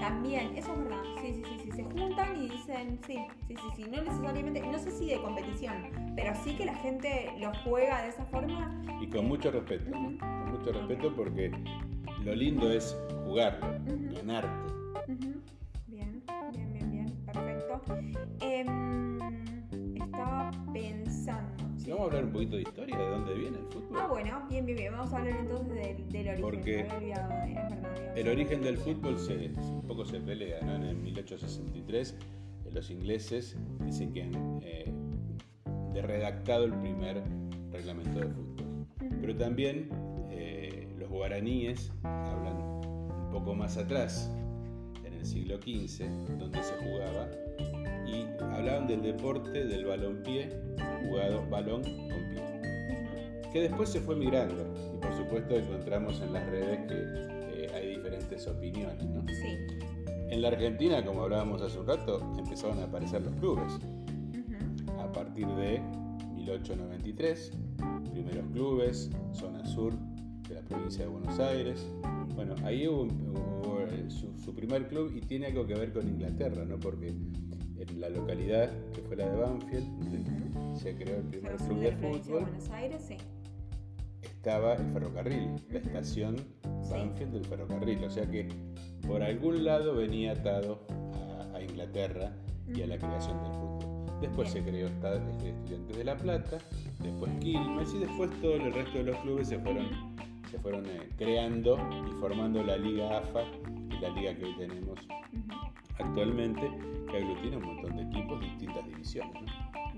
También, eso es verdad. Sí, sí, sí, sí. Juntan y dicen, sí, sí, sí, sí. No necesariamente, no sé si de competición, pero sí que la gente lo juega de esa forma. Y con mucho respeto, Con mucho respeto porque lo lindo es jugarlo, ganarte. Bien, bien, bien, bien. Perfecto. Em, estaba pensando vamos a hablar un poquito de historia, de dónde viene el fútbol. Ah, bueno, bien, bien, bien. Vamos a hablar entonces del, origen. Porque el origen del fútbol se, un poco se pelea, ¿no? En el 1863 eh, los ingleses dicen que han eh, de redactado el primer reglamento de fútbol. Pero también eh, los guaraníes hablan un poco más atrás, en el siglo XV, donde se jugaba y hablaban del deporte del balonpié, jugado balón con pie, que después se fue migrando y por supuesto encontramos en las redes que eh, hay diferentes opiniones. ¿no? Sí. En la Argentina, como hablábamos hace un rato, empezaron a aparecer los clubes. A partir de 1893, primeros clubes, zona sur de la provincia de Buenos Aires. Bueno, ahí hubo, su, su, primer club y tiene algo que ver con Inglaterra, ¿no? Porque en la localidad que fue la de Banfield, se creó el primer club de fútbol. Buenos Aires, sí. Estaba el ferrocarril, la estación Banfield del ferrocarril, o sea que por algún lado venía atado a, Inglaterra y a la creación del fútbol. Después se creó este, Estudiantes de La Plata, después Quilmes y después todo el resto de los clubes se fueron, se fueron eh, creando y formando la Liga AFA y la liga que hoy tenemos actualmente, que aglutina un montón de equipos, distintas divisiones.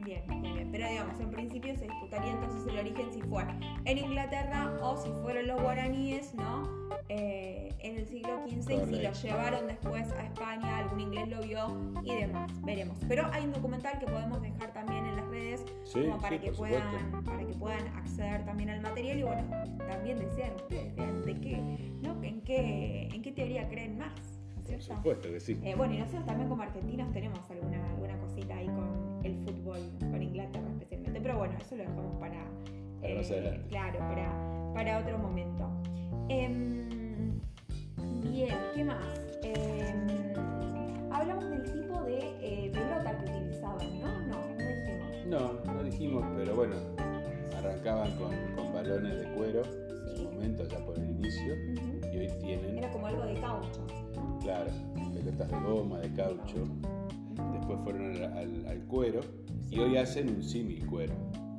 Bien, bien, bien. Pero digamos, en principio se disputaría entonces el origen si fue en Inglaterra o si fueron los guaraníes, ¿no? Eh, en el siglo XV y si lo llevaron después a España, algún inglés lo vio y demás. Veremos. Pero hay un documental que podemos dejar también en las redes como para, que puedan, para que puedan acceder también al material y bueno, también desean ustedes, vean de qué, ¿no? ¿En qué, en qué teoría creen más. Por supuesto que sí. Eh, bueno, y nosotros también como argentinos tenemos alguna, alguna cosita ahí con el fútbol, con Inglaterra especialmente, pero bueno, eso lo dejamos para... Eh, claro, para, para otro momento. Em, bien, ¿qué más? Em, hablamos del tipo de eh, pelota que utilizaban, ¿no? No, no dijimos. No, no dijimos, pero bueno, arrancaban con, con balones de cuero en su momento, ya por el inicio, y hoy tienen... Era como algo de caucho. Claro, pelotas de goma, de caucho. Después fueron al, cuero y hoy hacen un símil cuero.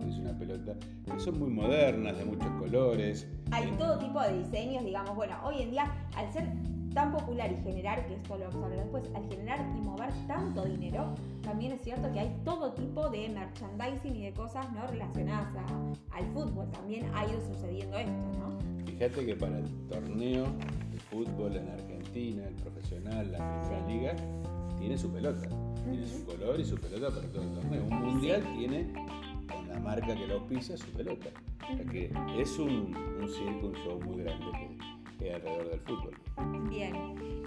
Es una pelota que son muy modernas, de muchos colores. Hay todo tipo de diseños, digamos. Bueno, hoy en día, al ser tan popular y generar, que esto lo vamos a hablar después, al generar y mover tanto dinero, también es cierto que hay todo tipo de merchandising y de cosas ¿no? relacionadas al fútbol. También ha ido sucediendo esto, ¿no? Fíjate que para el torneo de fútbol en Argentina, el profesional, la primera liga, tiene su pelota. Tiene su color y su pelota para todo el torneo. Un mundial tiene con la marca que lo auspicia su pelota. O sea que es un, un circo, un show muy grande que, hay alrededor del fútbol. Bien.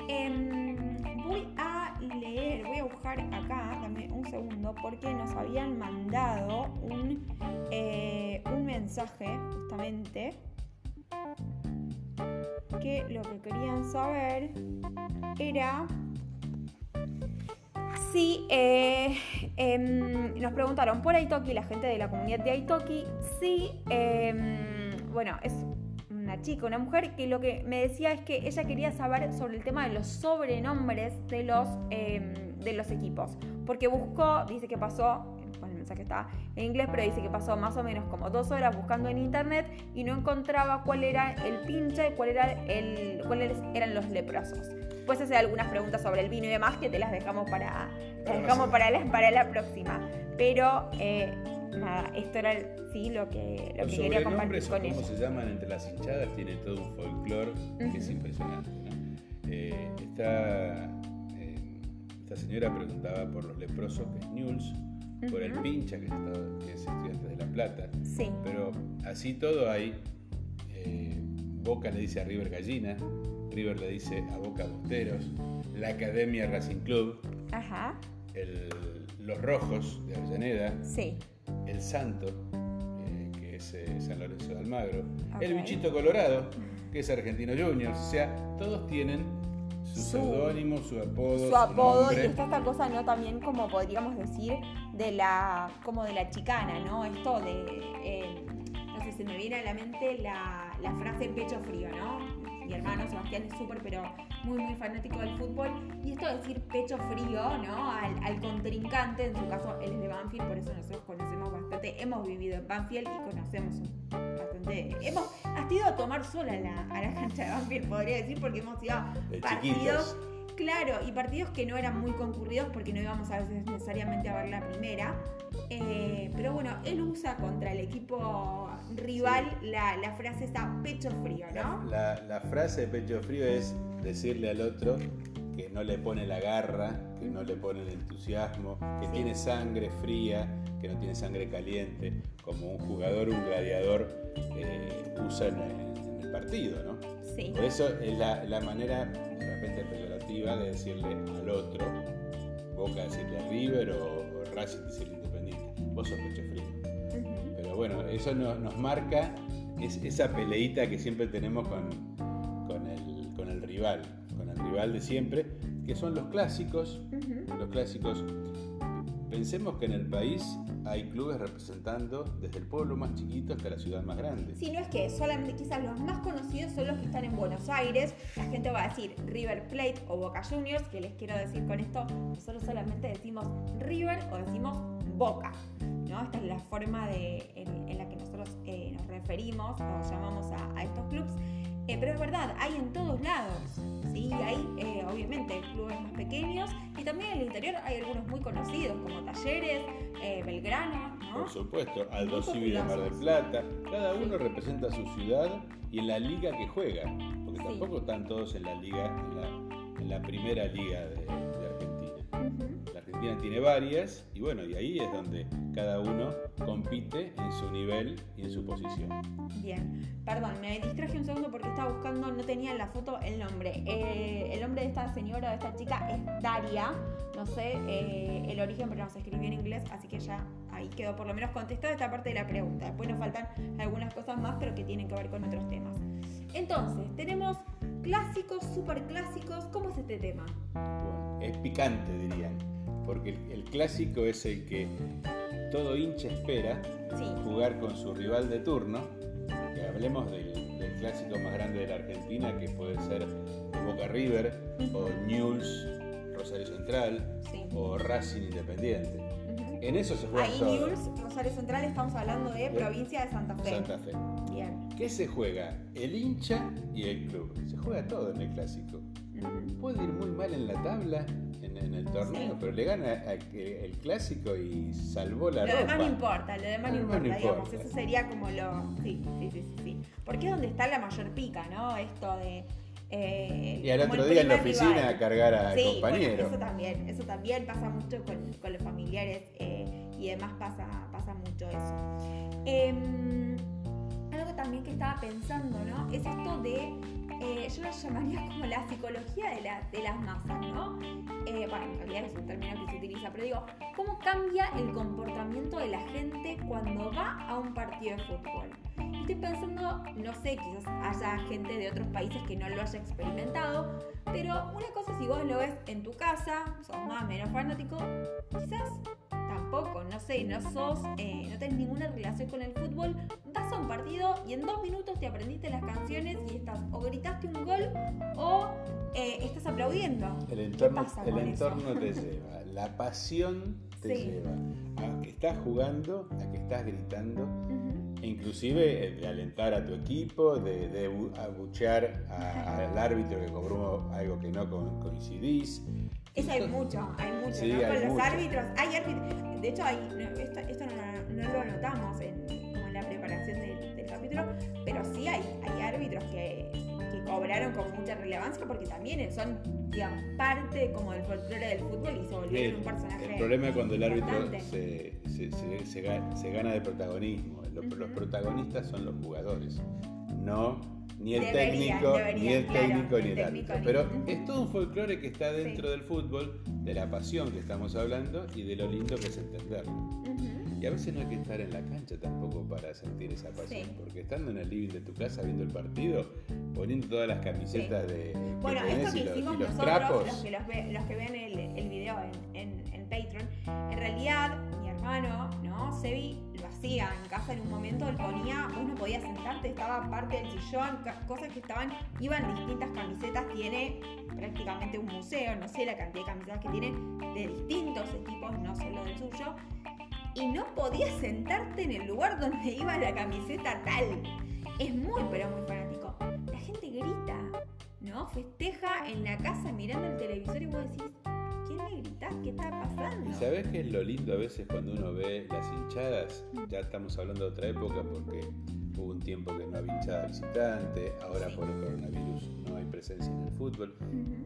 Em, voy a leer, voy a buscar acá, dame un segundo, porque nos habían mandado un, eh, un mensaje justamente que lo que querían saber era si eh, em, nos preguntaron por Aitoki, la gente de la comunidad de Aitoki, si, em, bueno, es una chica, una mujer, que lo que me decía es que ella quería saber sobre el tema de los sobrenombres de los, em, de los equipos, porque buscó, dice que pasó que está en inglés, pero dice que pasó más o menos como dos horas buscando en internet y no encontraba cuál era el pinche, cuál era el, cuáles eran los leprosos. Pues hacer algunas preguntas sobre el vino y demás que te las dejamos para, dejamos para, la, para la próxima. Pero eh, nada, esto era sí lo que, lo que quería compartir con ¿Cómo se llaman entre las hinchadas? Tiene todo un folclore que es impresionante. Eh, esta, eh, esta señora preguntaba por los leprosos, que es News por el pincha que, es estudiante de La Plata. Sí. Pero así todo hay. Eh, Boca le dice a River Gallina, River le dice a Boca Bosteros, la Academia Racing Club, Ajá. los Rojos de Avellaneda, sí. el Santo, eh, que es eh, San Lorenzo de Almagro, el Bichito Colorado, que es Argentino Juniors, o sea, todos tienen su seudónimo, su, apodo. Su apodo, y está esta cosa, ¿no? También como podríamos decir, de la, como de la chicana, ¿no? Esto de, eh, no sé, se me viene a la mente la, la frase pecho frío, ¿no? Mi hermano Sebastián es súper, pero muy, muy fanático del fútbol. Y esto de decir pecho frío, ¿no? Al, al, contrincante, en su caso él es de Banfield, por eso nosotros conocemos bastante, hemos vivido en Banfield y conocemos bastante. Hemos has ido a tomar sola a la, a la cancha de Banfield, podría decir, porque hemos ido partidos. Claro, y partidos que no eran muy concurridos porque no íbamos a veces necesariamente a ver la primera. Eh, pero bueno, él usa contra el equipo rival la, la, frase esa pecho frío, ¿no? La, la, frase de pecho frío es decirle al otro que no le pone la garra, que no le pone el entusiasmo, que tiene sangre fría, que no tiene sangre caliente, como un jugador, un gladiador eh, usa en, el partido, ¿no? Sí. Por eso es la, la manera, de repente peyorativa, de decirle al otro, Boca decirle a River o, o Racing decirle Independiente, vos sos pecho frío. Pero bueno, eso nos marca es, esa peleita que siempre tenemos con, con, el, con el rival rival de siempre, que son los clásicos. Los clásicos. Pensemos que en el país hay clubes representando desde el pueblo más chiquito hasta la ciudad más grande. Si no es que solamente quizás los más conocidos son los que están en Buenos Aires. La gente va a decir River Plate o Boca Juniors, que les quiero decir con esto, nosotros solamente decimos River o decimos Boca. ¿no? Esta es la forma de, en, la que nosotros eh, nos referimos o llamamos a, estos clubes. Eh, pero es verdad, hay en todos lados. ¿Sí? Hay, eh, obviamente, clubes más pequeños y también en el interior hay algunos muy conocidos, como Talleres, eh, Belgrano. ¿no? Por supuesto, Aldo Civi de Mar del Plata. Cada uno representa su ciudad y en la liga que juega, porque tampoco están todos en la liga, en la, primera liga de. La Argentina tiene varias y bueno, y ahí es donde cada uno compite en su nivel y en su posición. Bien, perdón, me distraje un segundo porque estaba buscando, no tenía en la foto el nombre. Eh, el nombre de esta señora, de esta chica, es Daria. No sé eh, el origen, pero no se escribió en inglés, así que ya ahí quedó por lo menos contestada esta parte de la pregunta. Después nos faltan algunas cosas más, pero que tienen que ver con otros temas. Entonces, tenemos clásicos, super clásicos. ¿Cómo es este tema? es picante, dirían, porque el clásico es el que todo hincha espera jugar con su rival de turno. Que hablemos del, clásico más grande de la Argentina, que puede ser Boca River, o News Rosario Central, o Racing Independiente. En eso se juega Ahí News Rosario Central estamos hablando de provincia de Santa Fe. Santa Fe. Bien. ¿Qué se juega? El hincha y el club. Se juega todo en el clásico. puede ir muy mal en la tabla, en, el torneo, pero le gana el clásico y salvó la lo ropa. Demás no importa, lo demás no, importa, digamos. Eso sería como lo. Sí, sí, sí, sí. Porque es donde está la mayor pica, ¿no? Esto de. Eh, y al otro día en la oficina a cargar a sí, compañero. eso también, eso también pasa mucho con, con los familiares eh, y demás pasa, pasa mucho eso. Em, también que estaba pensando, ¿no? Es esto de eh, yo lo llamaría como la psicología de, de las masas, ¿no? Eh, bueno, en realidad es un término que se utiliza, pero digo, ¿cómo cambia el comportamiento de la gente cuando va a un partido de fútbol? Estoy pensando, no sé, quizás haya gente de otros países que no lo haya experimentado, pero una cosa si vos lo ves en tu casa, sos más o menos fanático, quizás tampoco, no sé, no sos, eh, no tenés ninguna relación con el fútbol, vas a un partido y en dos minutos te aprendiste las canciones y estás o gritaste un gol o eh, estás aplaudiendo. El entorno, el entorno te lleva, la pasión te lleva a que estás jugando, a que estás gritando. Inclusive de alentar a tu equipo, de, abuchear al árbitro que cobró algo que no coincidís, eso hay mucho, hay mucho, ¿no? Con los árbitros, hay árbitros, de hecho hay, esto, no, lo anotamos en, como en la preparación del, capítulo, pero sí hay, hay árbitros que, que, cobraron con mucha relevancia porque también son, digamos, parte como del folclore del fútbol y se volvieron un personaje. El problema es cuando el árbitro se, se, se, se, gana de protagonismo. Los, los protagonistas son los jugadores, no ni el técnico, ni el técnico, ni el árbitro. Pero es todo un folclore que está dentro del fútbol, de la pasión que estamos hablando y de lo lindo que es entenderlo. Y a veces no hay que estar en la cancha tampoco para sentir esa pasión, porque estando en el living de tu casa viendo el partido, poniendo todas las camisetas de. Bueno, esto que hicimos nosotros, los que, los, que ven el, el video en, en, en Patreon, en realidad mi hermano, ¿no? Sebi en casa en un momento, él ponía, vos no podías sentarte, estaba parte del sillón, cosas que estaban, iban distintas camisetas, tiene prácticamente un museo, no sé la cantidad de camisetas que tiene de distintos equipos, no solo del suyo, y no podías sentarte en el lugar donde iba la camiseta tal. Es muy, pero muy fanático. La gente grita, ¿no? Festeja en la casa mirando el televisor y vos decís, ¿Qué está pasando? ¿Y sabés qué es lo lindo a veces cuando uno ve las hinchadas? Ya estamos hablando de otra época porque hubo un tiempo que no había hinchada visitante, ahora por el coronavirus no hay presencia en el fútbol,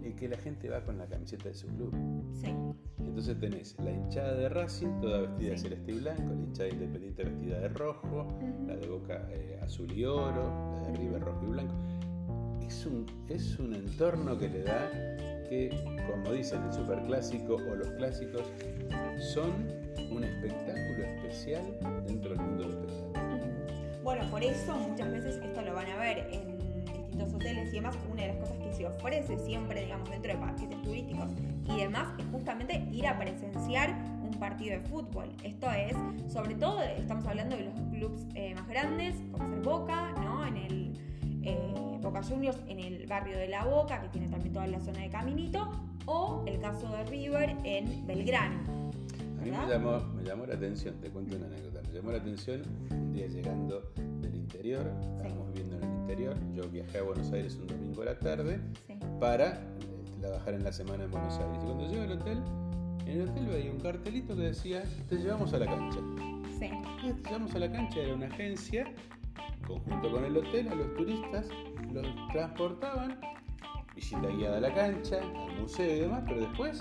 y que la gente va con la camiseta de su club. Sí. Entonces tenés la hinchada de Racing toda vestida de celeste y blanco, la hinchada Independiente vestida de rojo, la de Boca eh, azul y oro, la de River rojo y blanco. Es un, es un entorno que le da que, como dicen el superclásico o los clásicos, son un espectáculo especial dentro del mundo del espectáculo. Bueno, por eso muchas veces esto lo van a ver en distintos hoteles y demás. Una de las cosas que se ofrece siempre, digamos, dentro de paquetes turísticos y demás es justamente ir a presenciar un partido de fútbol. Esto es, sobre todo, estamos hablando de los clubes eh, más grandes, como ser Boca, ¿no? En el eh, Boca Juniors en el barrio de La Boca, que tiene también toda la zona de Caminito, o el caso de River en Belgrano. A mí me llamó, me llamó, la atención, te cuento una anécdota, me llamó la atención un día llegando del interior, estábamos viviendo en el interior, yo viajé a Buenos Aires un domingo a la tarde para eh, trabajar en la semana en Buenos Aires. Y cuando llego al hotel, en el hotel veía un cartelito que decía, te llevamos a la cancha. Sí. Te llevamos a la cancha, era una agencia conjunto con el hotel, a los turistas los transportaban, visita guiada a la cancha, al museo y demás, pero después,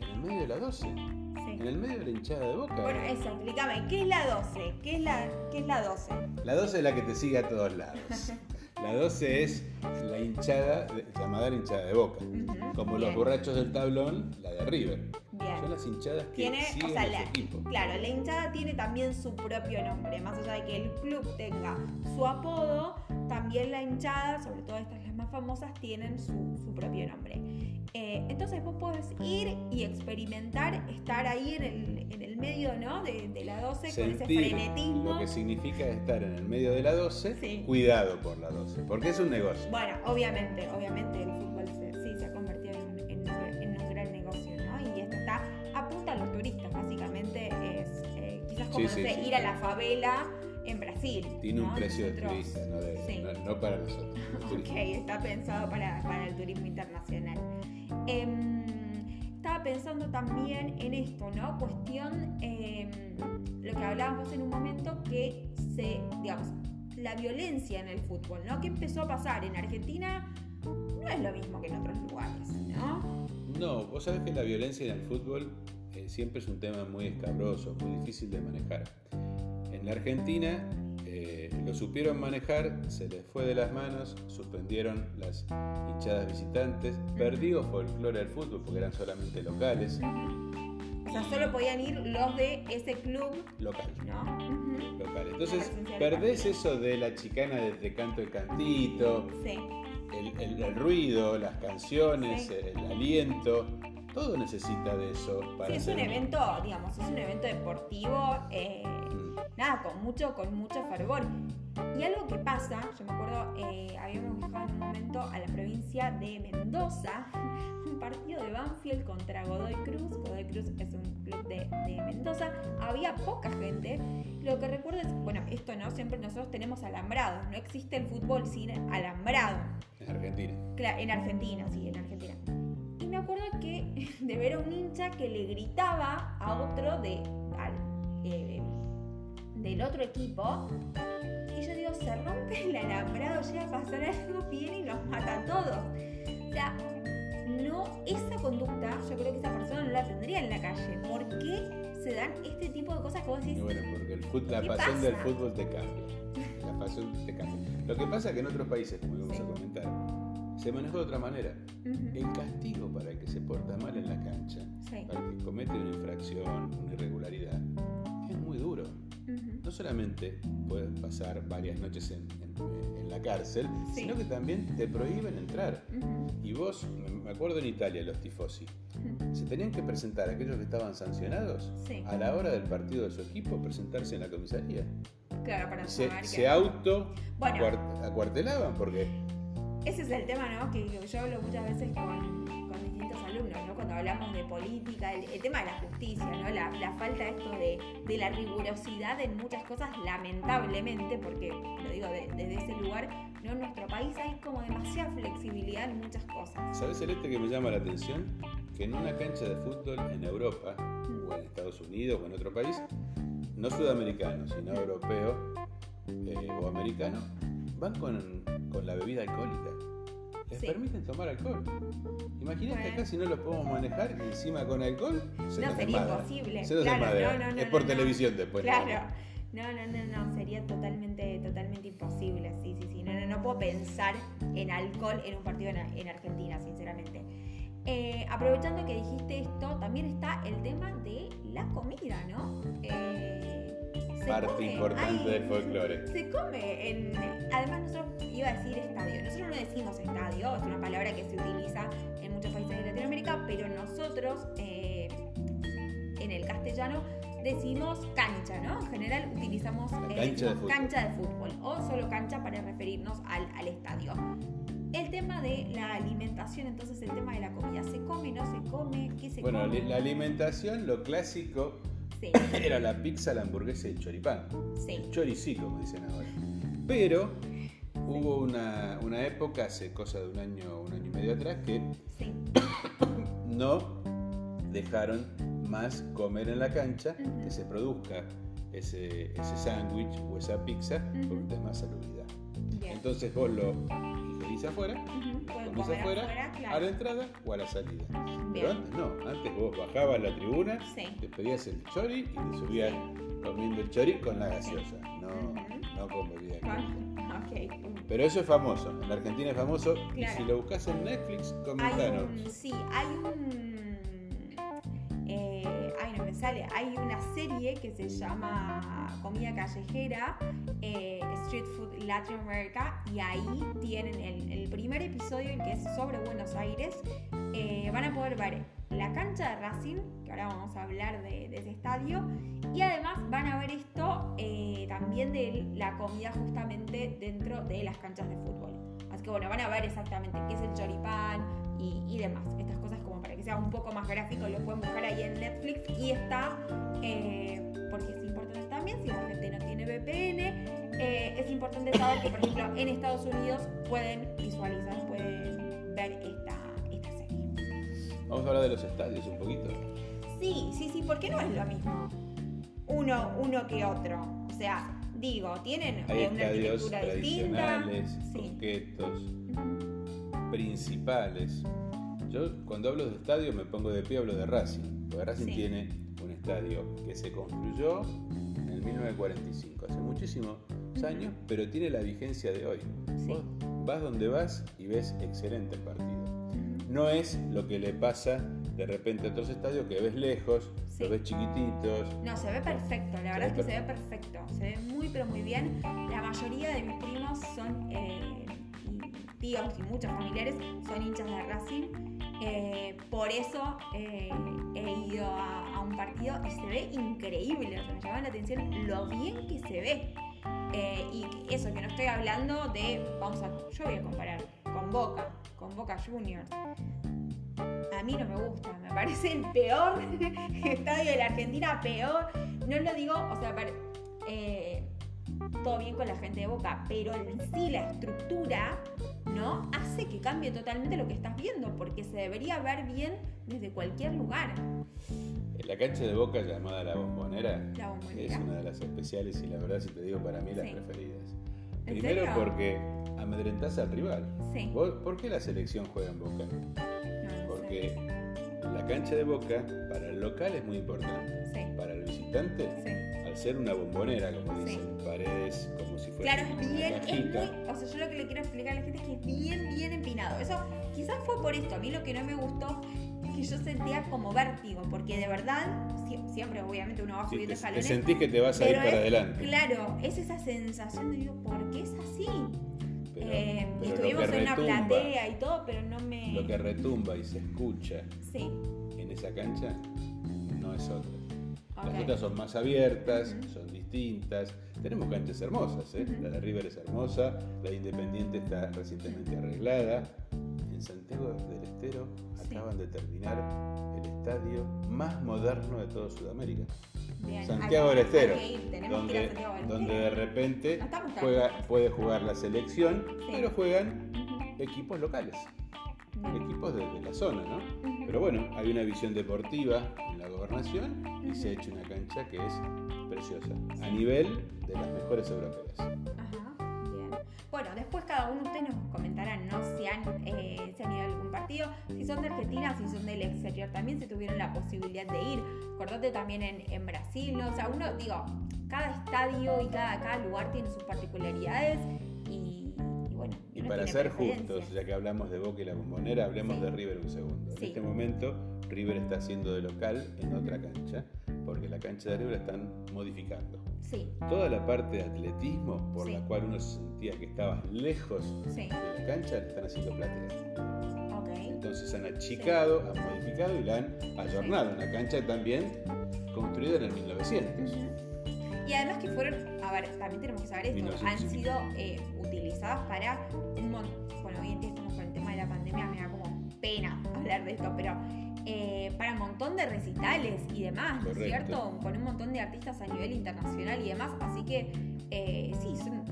en el medio de la 12, en el medio de la hinchada de boca. Bueno, eso, explícame, ¿qué es la 12? ¿Qué es la, qué es la 12? La 12 es la que te sigue a todos lados. La 12 es la hinchada, llamada la hinchada de boca. Como los borrachos del tablón, la de River. Son las hinchadas que tiene, siguen o sea, Claro, la hinchada tiene también su propio nombre. Más allá de que el club tenga su apodo, también la hinchada, sobre todo estas las más famosas, tienen su, su propio nombre. Eh, entonces vos podés ir y experimentar, estar ahí en el, en el medio ¿no? de, de la 12 con ese frenetismo. Lo que significa estar en el medio de la 12, cuidado por la 12, porque es un negocio. Bueno, obviamente, obviamente el fútbol sí se ha convertido en, en, un gran negocio, ¿no? Y esto está apunta a los turistas, básicamente es eh, quizás como ir a la favela en Brasil. Tiene un ¿no? precio de turista, no, de- sí. no- no para nosotros. Ok, está pensado para, para el turismo internacional. Em, estaba pensando también en esto, ¿no? Cuestión, em, lo que hablábamos en un momento, que se, digamos, la violencia en el fútbol, ¿no? ¿Qué empezó a pasar en Argentina? No es lo mismo que en otros lugares, ¿no? No, vos sabés que la violencia en el fútbol eh, siempre es un tema muy escabroso, muy difícil de manejar. En la Argentina eh, lo supieron manejar, se les fue de las manos, suspendieron las hinchadas visitantes, perdió folclore del fútbol porque eran solamente locales, O sea, solo podían ir los de ese club, local. ¿no? Local. Entonces, perdés eso de la chicana de te canto el cantito, Sí, el, el- el ruido, las canciones, Sí. el aliento, todo necesita de eso para sí, es ser un evento, digamos, es un evento deportivo. eh, Mm. nada, con mucho, con mucho fervor. Y algo que pasa, yo me acuerdo, eh, habíamos viajado en un momento a la provincia de Mendoza, un partido de Banfield contra Godoy Cruz. Godoy Cruz es un club de, de Mendoza. Había poca gente. Lo que recuerdo es, bueno, esto no, siempre nosotros tenemos alambrados. No existe el fútbol sin alambrado. en Argentina. Cla- en Argentina, sí, en Argentina. Me acuerdo que de ver a un hincha que le gritaba a otro de, al, eh, del otro equipo. Y yo digo, se rompe el alambrado, llega a pasar algo bien y nos mata a todos. O sea, no, esa conducta, yo creo que esa persona no la tendría en la calle. ¿Por qué se dan este tipo de cosas que vos decís? Y bueno, porque el fut- la ¿Qué pasión del fútbol te cambia. La pasión te cambia. Lo que pasa es que en otros países, como vamos Sí. a comentar, se manejó de otra manera. El castigo para el que se porta mal en la cancha, sí, para el que comete una infracción, una irregularidad, es muy duro. No solamente pueden pasar varias noches en, en- en la cárcel, Sí. sino que también te prohíben entrar. Y vos, me- acuerdo en Italia, los tifosi, se tenían que presentar aquellos que estaban sancionados Sí. a la hora del partido de su equipo, presentarse en la comisaría. Claro, para Se, se auto Bueno. acuartelaban porque Ese es el tema, ¿no? Que yo hablo muchas veces con, distintos alumnos, ¿no? Cuando hablamos de política, el, el tema de la justicia, ¿no? La, la falta esto de, la rigurosidad en muchas cosas, lamentablemente, porque lo digo de- desde ese lugar, ¿no? En nuestro país hay como demasiada flexibilidad en muchas cosas. ¿Sabes, Celeste, que me llama la atención? Que en una cancha de fútbol en Europa, o en Estados Unidos, o en otro país, no sudamericano, sino europeo eh, o americano, van con, con la bebida alcohólica. Les Sí. permiten tomar alcohol. Imagínate Bueno. acá si no los podemos manejar y encima con alcohol, se No, nos sería imposible, Se nos claro, no, no, no, es por no, no. televisión después. Claro. No, no, no, no, sería totalmente, totalmente imposible. Sí, sí, sí. No, no, no puedo pensar en alcohol en un partido en, en Argentina, sinceramente. Eh, aprovechando que dijiste esto, también está el tema de la comida, ¿no? Eh, se Parte come- importante hay- del folclore. Se come en. Además, nosotros iba a decir estadio. Nosotros no decimos estadio, es una palabra que se utiliza en muchos países de Latinoamérica, pero nosotros eh, en el castellano decimos cancha, ¿no? En general utilizamos eh, cancha de cancha de fútbol o solo cancha para referirnos al, al estadio. El tema de la alimentación, entonces el tema de la comida, ¿se come, no se come? ¿Qué se Bueno, come? li- la alimentación, lo clásico Sí, era la pizza, la hamburguesa y el choripán. sí. El choricí, como dicen ahora. Pero hubo una, una época, hace cosa de un año, un año y medio atrás, que sí. no dejaron más comer en la cancha, Ujú. que se produzca ese, ese sándwich o esa pizza por un tema de salubridad. Entonces vos lo ingerís afuera, afuera, a la entrada o a la salida. Bien. Pero antes no, antes vos bajabas a la tribuna, Sí. te pedías el chori y te subías comiendo el chori con la gaseosa, no, no con bebida. Ah, ok. Pero eso es famoso, en la Argentina es famoso y si lo buscas en Netflix, Hay comentanos. un, sí, hay un. Sale. Hay una serie que se llama Comida Callejera, eh, Street Food Latin America, y ahí tienen el, el primer episodio, el que es sobre Buenos Aires. Eh, van a poder ver la cancha de Racing, que ahora vamos a hablar de, de ese estadio, y además van a ver esto eh, también de la comida justamente dentro de las canchas de fútbol. Así que bueno, van a ver exactamente qué es el choripán y, y demás. Estas cosas como para que sea un poco más gráfico, lo pueden buscar ahí en Netflix y está, eh, porque es importante también, si la gente no tiene VPN, eh, es importante saber que, por ejemplo, en Estados Unidos pueden visualizar, pueden ver esta, esta serie. Vamos a hablar de los estadios un poquito. Sí, sí, sí, porque no es lo mismo uno, uno que otro. O sea, digo, tienen Hay una estadios arquitectura distinta. Sí. coquetos. Principales. Yo cuando hablo de estadio me pongo de pie, hablo de Racing. Porque Racing Sí. tiene un estadio que se construyó en el 1945, hace muchísimos años, pero tiene la vigencia de hoy. Sí. Vas donde vas y ves excelente el partido. No es lo que le pasa de repente a otros estadios que ves lejos, Sí. los ves chiquititos. No, se ve perfecto, la verdad es que se ve perfecto, se ve muy pero muy bien. La mayoría de mis primos son, eh, tíos y muchos familiares son hinchas de Racing. eh, por eso eh, he ido a, un partido y se ve increíble, o me llama la atención lo bien que se ve. Eh, y eso, que no estoy hablando de, vamos a, yo voy a comparar con Boca, con Boca Juniors. A mí no me gusta, me parece el peor estadio de la Argentina, peor. No lo digo, o sea, para- todo bien con la gente de Boca, pero en sí la estructura, ¿no? Hace que cambie totalmente lo que estás viendo, porque se debería ver bien desde cualquier lugar. En la cancha de Boca llamada La Bombonera La Bombonera. es una de las especiales y la verdad, si te digo, para mí las Sí. preferidas. ¿En Primero serio? porque amedrentás al rival. Sí. ¿Vos- ¿Por qué la selección juega en Boca? No, no Porque la cancha de Boca para el local es muy importante. Sí, al ser una bombonera, como Sí. dicen, paredes como si fuera Claro, es una bien, es muy, o sea, yo lo que le quiero explicar a la gente es que es bien, bien empinado. Eso quizás fue por esto. A mí lo que no me gustó es que yo sentía como vértigo, porque de verdad, sie- siempre obviamente uno va Sí, subiendo te, te escalones. sentís que te vas a ir para es- adelante. Claro, es esa sensación de digo, ¿por qué es así? Pero, Eh, pero estuvimos en una platea y todo, pero no me. lo que retumba y se escucha Sí, en esa cancha no es otra. Las otras son más abiertas, son distintas. Tenemos canchas hermosas, ¿eh? La de River es hermosa, la de Independiente está recientemente arreglada. En Santiago del Estero Sí. acaban de terminar el estadio más moderno de toda Sudamérica. Bien. Santiago del Estero, donde, Santiago del donde de repente No juega, puede jugar la selección, Sí. pero juegan equipos locales. Equipos de, de la zona, ¿no? Pero bueno, hay una visión deportiva en la gobernación y se ha hecho una cancha que es preciosa, a nivel de las mejores europeas. Ajá, bien. Bueno, después cada uno de ustedes nos comentarán, ¿no? Si han, eh, si han ido a algún partido, si son de Argentina, si son del exterior también, si tuvieron la posibilidad de ir. Acordate también en, en Brasil, ¿no? O sea, uno, digo, cada estadio y cada, cada lugar tiene sus particularidades y, y uno para ser justos, ya que hablamos de Boca y la bombonera, hablemos Sí. de River un segundo. Sí. En este momento, River está haciendo de local en otra cancha, porque la cancha de River la están modificando. Sí, Toda la parte de atletismo, por la cual uno se sentía que estaba lejos de la cancha, la están haciendo platea. ok. Entonces han achicado, han modificado y la han ayornado. Una cancha también construida en el 1900. Ujú. Y además que fueron, a ver, también tenemos que saber esto, han 1900. sido eh, utilizadas para un montón, bueno, hoy en día estamos con el tema de la pandemia, me da como pena hablar de esto, pero eh, para un montón de recitales y demás, ¿no es cierto? Con un montón de artistas a nivel internacional y demás, así que eh, sí, son,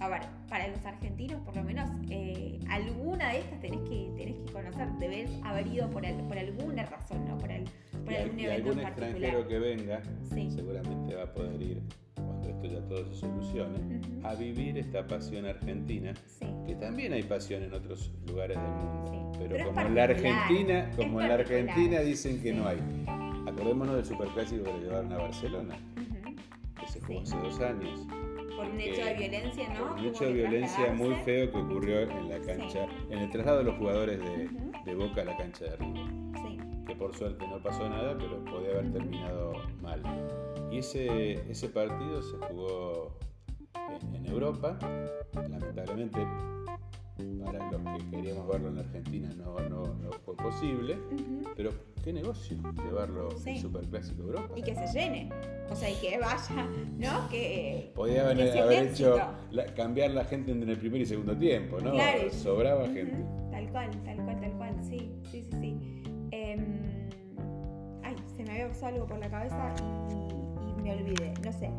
a ver, para los argentinos por lo menos, eh, alguna de estas tenés que, tenés que conocer, debes haber ido por, al- por alguna razón, ¿no? Por, al- por Y, algún y evento algún en particular. extranjero que venga Sí. seguramente va a poder ir, cuando esto ya todo se solucione, a vivir esta pasión argentina, Sí. que también hay pasión en otros lugares del mundo. Sí, Pero, como en la Argentina, como en la. Argentina dicen que no hay. Acordémonos del superclásico que le llevaron a Barcelona, Ujú. que se jugó hace dos años. Por un hecho de violencia, ¿no? Por un hecho de violencia muy feo que ocurrió en la cancha, en el traslado de los jugadores de, Boca a la cancha de River. Sí. que por suerte no pasó nada, pero podía haber terminado mal. Y ese, ese partido se jugó en, en Europa, lamentablemente los que queríamos verlo en Argentina no, no, no fue posible, pero qué negocio llevarlo Sí. el Superclásico a Europa. Y que se llene. O sea, y que vaya, ¿no? Que. Podía que haber, hecho la- cambiar la gente entre el primer y segundo tiempo, ¿no? Claro. Sobraba gente. Tal cual, tal cual, tal cual. Sí, sí, sí, sí. Em, ay, se me había pasado algo por la cabeza y, y me olvidé. No sé.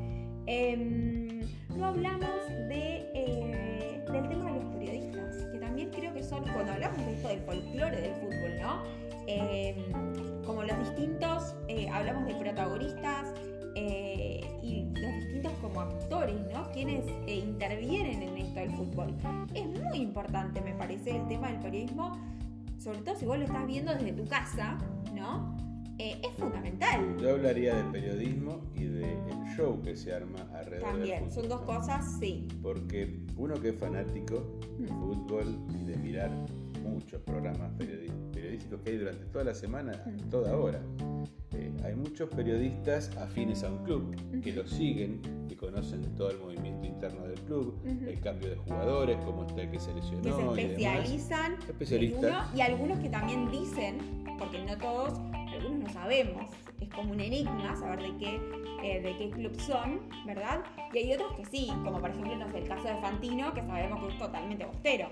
Em, no hablamos de, eh, del tema de los periodistas, son, cuando hablamos de esto del folclore del fútbol, ¿no? Em, como los distintos, eh, hablamos de protagonistas eh, y los distintos como actores, ¿no? Quienes intervienen en esto del fútbol. Es muy importante, me parece, el tema del periodismo, sobre todo si vos lo estás viendo desde tu casa, ¿no? Eh, es fundamental. Yo hablaría del periodismo y del show que se arma alrededor También, del fútbol. son dos cosas, sí. Porque uno que es fanático del mm. fútbol y de mirar muchos programas periodísticos que hay durante toda la semana, toda hora. Eh, hay muchos periodistas afines a un club que lo siguen, que conocen todo el movimiento interno del club, el cambio de jugadores, cómo está el que se lesionó. Que se especializan. Y, especialistas. y algunos que también dicen, porque no todos algunos no sabemos, es como un enigma saber de qué, eh, de qué club son, ¿verdad? Y hay otros que sí, como por ejemplo no sé, el caso de Fantino, que sabemos que es totalmente bostero.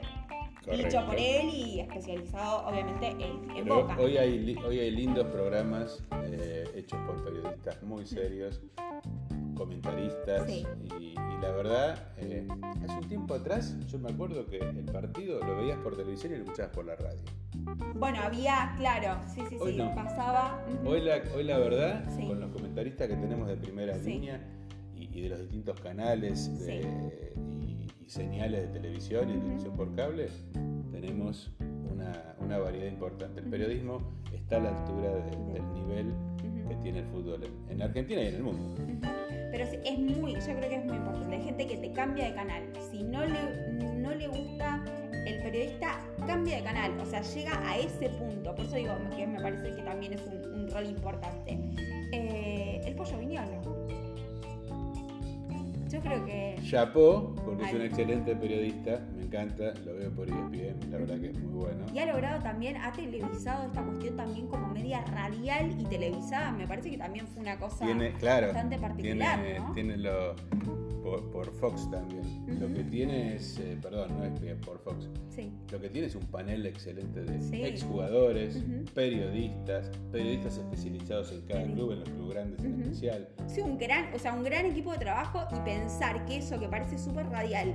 Dicho por él y especializado obviamente en, en Boca. Hoy hay, hoy hay lindos programas eh, hechos por periodistas muy serios, comentaristas y, la verdad, eh, hace un tiempo atrás yo me acuerdo que el partido lo veías por televisión y lo escuchabas por la radio. Bueno, había, claro, sí, sí, sí, pasaba. hoy, la, hoy la verdad, con los comentaristas que tenemos de primera línea y, de los distintos canales y, señales de televisión y televisión por cable, tenemos una, variedad importante. El periodismo está a la altura del nivel que tiene el fútbol en, Argentina y en el mundo. Pero es muy, yo creo que es muy importante. Hay gente que te cambia de canal. Si no le, no le gusta el periodista cambia de canal, o sea, llega a ese punto. Por eso digo que me parece que también es un, rol importante. Eh, el pollo viñolo. Yo creo que. Chapó, porque es un excelente periodista, me encanta, lo veo por ESPN, la verdad que es muy bueno. Y ha logrado también, ha televisado esta cuestión también como media radial y televisada. Me parece que también fue una cosa bastante particular. Tiene, ¿no? tiene lo por, Fox también. Lo que tiene es, eh, perdón, no es por Fox. Sí. Lo que tiene es un panel excelente de exjugadores, periodistas, periodistas especializados en cada club, en los clubes grandes en especial. Sí, un gran, o sea, un gran equipo de trabajo y pensar que eso que parece súper radial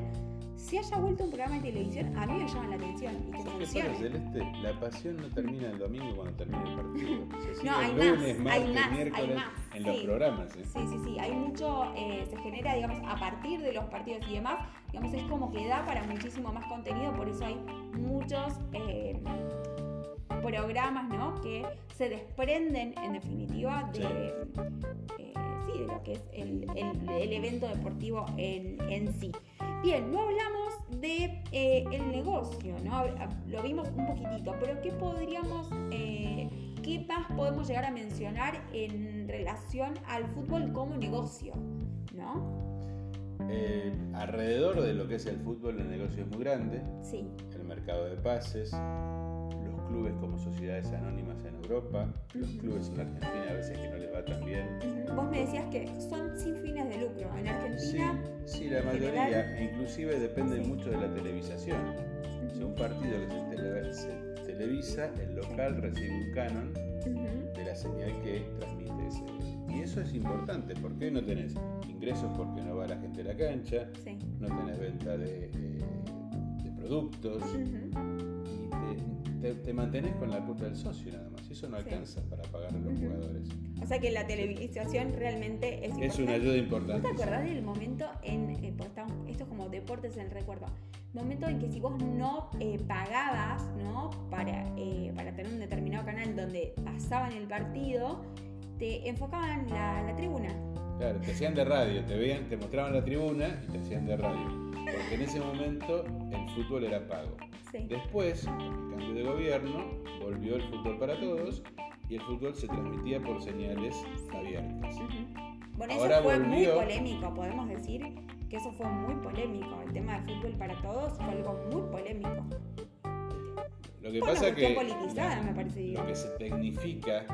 si haya vuelto un programa de televisión, a mí me llama la atención y que funcione. Celeste? La pasión no termina el domingo cuando termina el partido. no, hay lunes, más, martes, hay más, miércoles, hay más. en los programas. ¿eh? Sí, sí, sí. Hay mucho, eh, se genera, digamos, a partir de los partidos y demás, digamos, es como que da para muchísimo más contenido, por eso hay muchos eh, programas, ¿no? Que se desprenden, en definitiva, de... Sí. De lo que es el, el, evento deportivo en, en sí. Bien, no hablamos de eh, el negocio, ¿no? Lo vimos un poquitito, pero ¿qué podríamos, eh, qué más podemos llegar a mencionar en relación al fútbol como negocio, ¿no? Eh, alrededor de lo que es el fútbol, el negocio es muy grande. Sí. El mercado de pases, clubes como sociedades anónimas en Europa, los clubes en Argentina a veces que no les va tan bien. Vos me decías que son sin fines de lucro. En Argentina. Sí, la mayoría, e inclusive depende mucho de la televisación. Si un partido que se, televisa, el local recibe un canon de la señal que transmite ese. Y eso es importante, porque no tenés ingresos porque no va la gente a la cancha, no tenés venta de, eh, productos te, mantenés con la cuota del socio nada más. Eso no alcanza para pagar a los jugadores. O sea que la televisación realmente es Es una ayuda importante. ¿Vos te acordás del momento en. Eh, esto es como deportes en el recuerdo. Momento en que si vos no eh, pagabas, ¿no? Para, eh, para tener un determinado canal donde pasaban el partido, te enfocaban la, la tribuna. Claro, te hacían de radio, te veían, te mostraban la tribuna y te hacían de radio. Porque en ese momento el fútbol era pago. Después, el cambio de gobierno, volvió el fútbol para todos y el fútbol se transmitía por señales abiertas. Bueno, eso fue muy polémico, podemos decir que eso fue muy polémico. El tema del fútbol para todos fue algo muy polémico. Lo que pasa que politizada, me parece. Lo que se tecnifica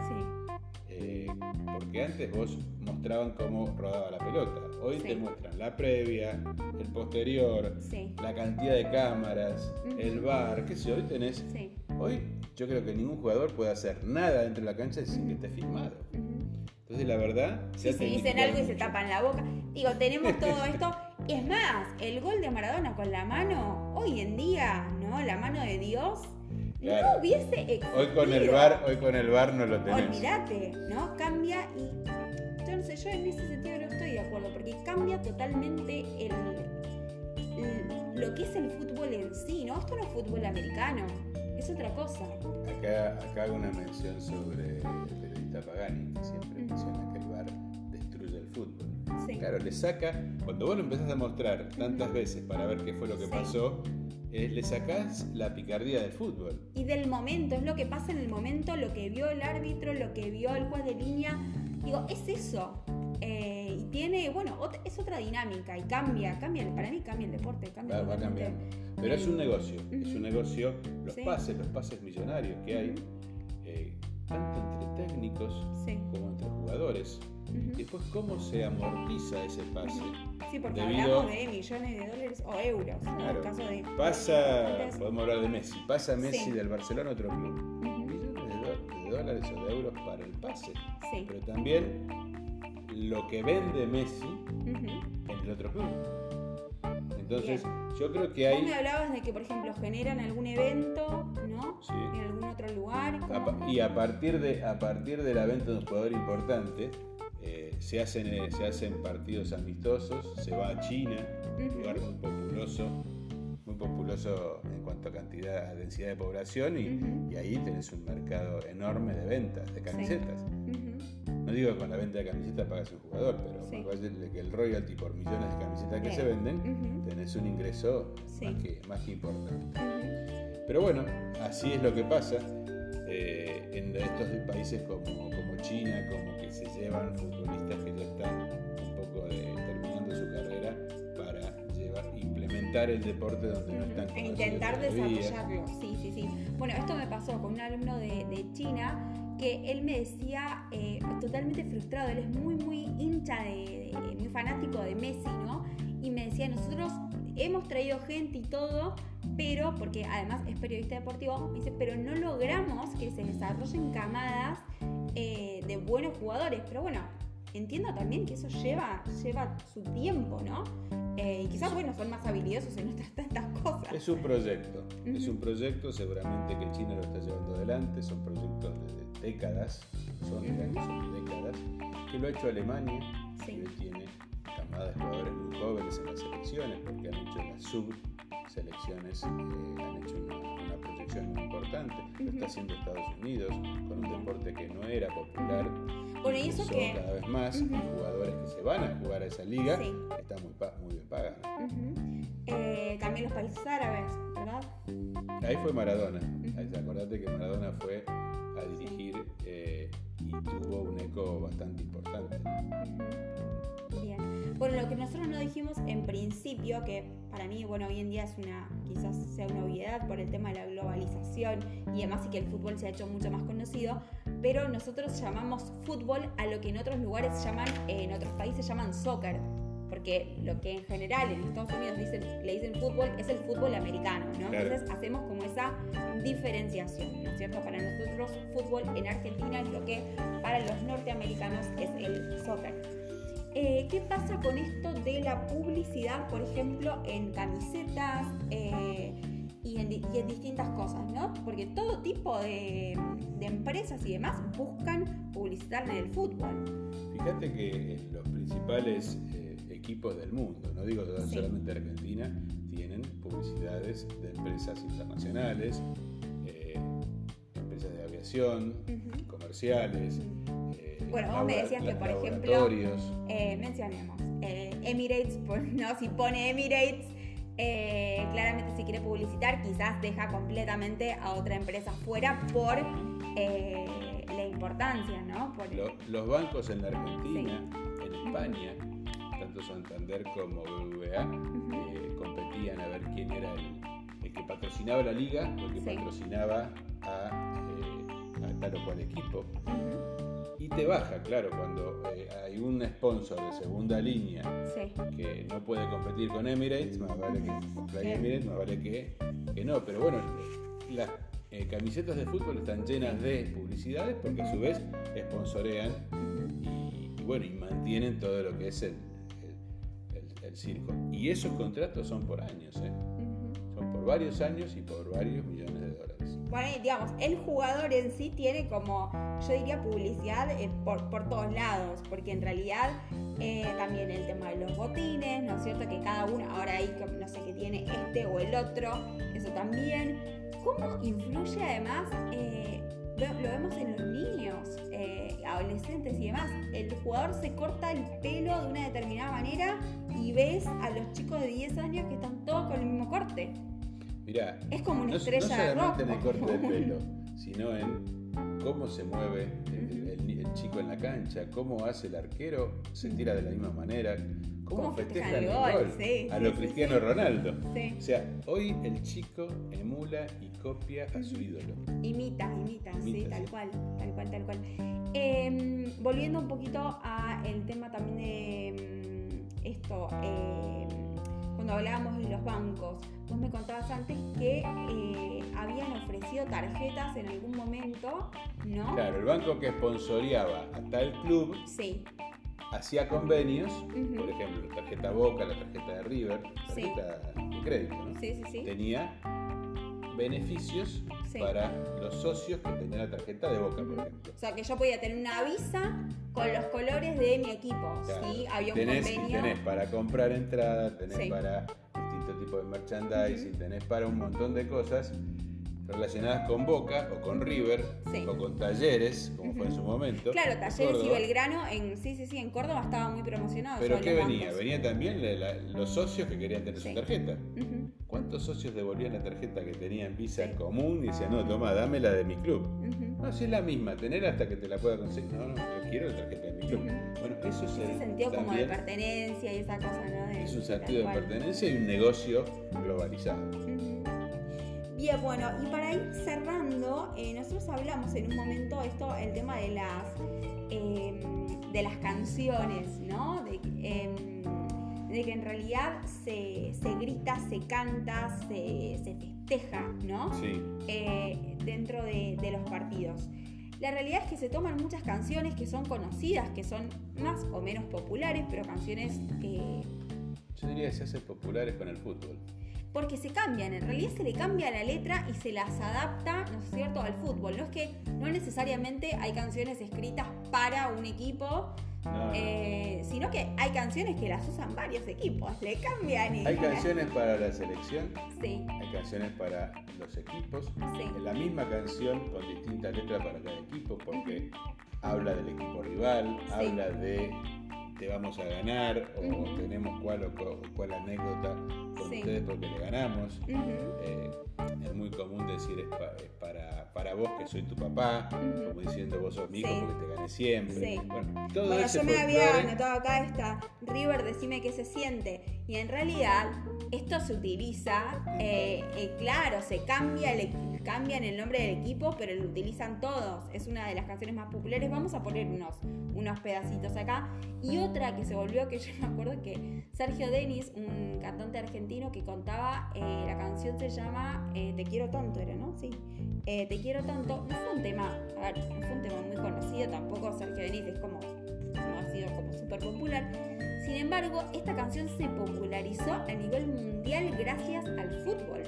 eh, porque antes vos mostraban cómo rodaba la pelota. Hoy te muestran la previa, el posterior, la cantidad de cámaras, el bar, qué sé, hoy tenés. Hoy yo creo que ningún jugador puede hacer nada dentro de la cancha sin que esté filmado. Entonces Entonces la verdad... Sí, si dicen algo y se tapan la boca. Digo, tenemos todo esto. Es más, el gol de Maradona con la mano, hoy en día, ¿no? La mano de Dios. No hubiese existido. Hoy con el bar, hoy con el bar no lo tenés. Olvídate, ¿no? Cambia y yo no sé, yo en ese sentido no estoy de acuerdo, porque cambia totalmente el, lo que es el fútbol en sí, ¿no? Esto no es fútbol americano, es otra cosa. Acá, acá hago una mención sobre el periodista Pagani, que siempre menciona que el bar destruye el fútbol. Claro, le saca, cuando vos lo empezás a mostrar tantas veces para ver qué fue lo que pasó, eh, le sacás la picardía del fútbol. Y del momento, es lo que pasa en el momento, lo que vio el árbitro, lo que vio el juez de línea. Digo, es eso. Eh, y tiene, bueno, es otra dinámica y cambia, cambia, para mí cambia el deporte, cambia. Va, cambiando. Pero es un negocio, es un negocio, los pases, los pases millonarios que hay, eh, tanto entre técnicos como entre jugadores. Y Después, ¿cómo se amortiza ese pase? Sí, porque hablamos de millones de dólares o euros. en el caso de, pasa, podemos hablar de Messi, pasa Messi del Barcelona a otro club. Millones de, dólares o de euros para el pase. Pero también lo que vende Messi en el otro club. Entonces, yo creo que hay. Vos me hablabas de que, por ejemplo, generan algún evento, ¿no? Sí. En algún otro lugar. y a partir, de, a partir de la venta de un jugador importante, se, hacen, eh, se hacen partidos amistosos, se va a China, un lugar muy populoso, muy populoso en cuanto a cantidad, a densidad de población, y, y ahí tenés un mercado enorme de ventas, de camisetas. No digo que con la venta de camisetas pagas un jugador, pero más que el royalty por millones de camisetas que se venden, tenés un ingreso más, que, importante. Pero bueno, así es lo que pasa. Eh, en estos países como, como China, como que se llevan futbolistas que ya están un poco terminando su carrera para llevar, implementar el deporte donde no están. E intentar desarrollarlo, sí, sí, sí. Bueno, esto me pasó con un alumno de, de China que él me decía eh, totalmente frustrado, él es muy, muy hincha, de, muy fanático de Messi, ¿no? Y me decía, nosotros hemos traído gente y todo, pero, porque además es periodista deportivo, me dice, pero no logramos que se desarrollen camadas eh, de buenos jugadores. Pero bueno, entiendo también que eso lleva, lleva su tiempo, ¿no? Eh, y quizás, bueno, son más habilidosos en otras tantas cosas. Es un proyecto, es un proyecto seguramente que China lo está llevando adelante, son proyectos de décadas, son, décadas, que lo ha hecho Alemania, que tiene camadas de jugadores muy jóvenes en las selecciones, porque han hecho las subselecciones, eh, han hecho una, proyección muy importante, lo está haciendo Estados Unidos, con un deporte que no era popular, por eso que cada vez más, jugadores que se van a jugar a esa liga, están muy, muy bien pagados. Eh, también los países árabes, ¿verdad? Ahí fue Maradona, acordate que Maradona fue a dirigir eh, y tuvo un eco bastante importante. Bueno, lo que nosotros no dijimos en principio, que para mí, bueno, hoy en día es una, quizás sea una obviedad por el tema de la globalización y además y que el fútbol se ha hecho mucho más conocido, pero nosotros llamamos fútbol a lo que en otros lugares llaman, en otros países llaman soccer porque lo que en general en Estados Unidos dicen, le dicen fútbol es el fútbol americano, ¿no? Entonces hacemos como esa diferenciación, ¿no es cierto? Para nosotros fútbol en Argentina es lo que para los norteamericanos es el soccer. Eh, ¿Qué pasa con esto de la publicidad, por ejemplo, en camisetas eh, y, en, distintas cosas, ¿no? Porque todo tipo de, de empresas y demás buscan publicitar en el fútbol. Fíjate que los principales equipos del mundo, no digo solamente Argentina, tienen publicidades de empresas internacionales, eh, empresas de aviación, comerciales. Eh, bueno, vos me decías que, por ejemplo, eh, mencionemos Emirates, ¿no? si pone Emirates, claramente si quiere publicitar, quizás deja completamente a otra empresa fuera por la importancia, ¿no? los bancos en la Argentina, en España, Santander como BBVA eh, competían a ver quién era el, que patrocinaba la liga o el que patrocinaba a, eh, tal o cual equipo. Y te baja, claro, cuando eh, hay un sponsor de segunda línea que no puede competir con Emirates, más vale que Emirates, más vale que, que no. Pero bueno, las camisetas de fútbol están llenas de publicidades porque a su vez sponsorean bueno, y mantienen todo lo que es el, el- el circo. Y esos contratos son por años, ¿eh? Son por varios años y por varios millones de. Bueno, digamos, el jugador en sí tiene como, yo diría, publicidad eh, por, por todos lados, porque en realidad eh, también el tema de los botines, ¿no es cierto? Que cada uno, ahora hay, no sé, que tiene este o el otro, eso también. ¿Cómo influye además, eh, lo, lo vemos en los niños, eh, adolescentes y demás? El jugador se corta el pelo de una determinada manera y ves a los chicos de 10 años que están todos con el mismo corte. Mirá, Es como una no, estrella no de solamente en el corte de pelo, sino en cómo se mueve el, el- el chico en la cancha, cómo hace el arquero, se tira de la misma manera, cómo, Cómo festeja el gol, gol, sí, a sí, lo sí, Cristiano. Ronaldo. Sí. O sea, hoy el chico emula y copia a su ídolo. Imita, imita, sí, tal cual, tal cual, tal cual. Eh, volviendo un poquito a el tema también de mm, esto, eh, cuando hablábamos de los bancos, vos me contabas antes que eh, habían ofrecido tarjetas en algún momento, ¿no? Claro, el banco que sponsoreaba a tal club Sí, hacía convenios, por ejemplo, la tarjeta Boca, la tarjeta de River, tarjeta de crédito, ¿no? sí, sí, sí. Tenía beneficios Sí. para los socios que tenían la tarjeta de Boca, por ejemplo. O sea, que yo podía tener una visa con los colores de mi equipo, Claro. ¿sí? Había un tenés, convenio. tenés para comprar entradas, tenés Sí. para distintos tipos de merchandising, tenés para un montón de cosas relacionadas con Boca o con River Sí. o con Talleres, como fue en su momento. Claro, Talleres y. Belgrano, en, sí, sí, sí, en Córdoba estaba muy promocionado. Pero ¿qué venía? Venía también la- la- los socios que querían tener Sí. su tarjeta. ¿Cuántos socios devolvían la tarjeta que tenían Visa Sí. común y decían, no, toma, dame la de mi club? No, si es la misma, tener hasta que te la pueda conseguir. No, no, yo quiero la tarjeta de mi club. Bueno, eso es Ese el- sentido como de pertenencia y esa cosa, ¿no? De- es un sentido de pertenencia y un negocio globalizado. Bien, bueno, y para ir cerrando, eh, nosotros hablamos en un momento esto, el tema de las eh, de las canciones, ¿no? De, eh, de que en realidad se, se grita, se canta, se, se festeja, ¿no? Sí. eh, dentro de, de los partidos. La realidad es que se toman muchas canciones que son conocidas, que son más o menos populares, pero canciones eh, Yo diría que se hacen populares con el fútbol. porque se cambian, en realidad se le cambia la letra y se las adapta, ¿no es cierto?, al fútbol. No es que no necesariamente hay canciones escritas para un equipo, No, no. eh, sino que hay canciones que las usan varios equipos, le cambian y... Hay canciones para la selección, Sí, hay canciones para los equipos. sí. La misma canción con distintas letras para cada equipo porque habla del equipo rival, Sí. habla de te vamos a ganar o tenemos cuál o cuál, anécdota con Sí. ustedes porque le ganamos. Eh, es muy común decir es, pa- es para, para vos que soy tu papá, como diciendo vos sos mi hijo Sí. porque te gané siempre. Sí. Bueno, todo Bueno, yo me había anotado acá esta, River, decime qué se siente. Y en realidad, esto se utiliza, eh, eh, claro, se cambia el, cambian el nombre del equipo, pero lo utilizan todos. Es una de las canciones más populares. Vamos a poner unos, unos pedacitos acá. Y otra que se volvió, que yo me acuerdo que Sergio Denis, un cantante argentino que contaba, eh, la canción se llama eh, Te quiero tanto, era, ¿no? Sí. Te quiero tanto. No fue un tema, a un tema muy conocido, tampoco Sergio Denis es como no ha sido como súper popular. Sin embargo, esta canción se popularizó a nivel mundial gracias al fútbol.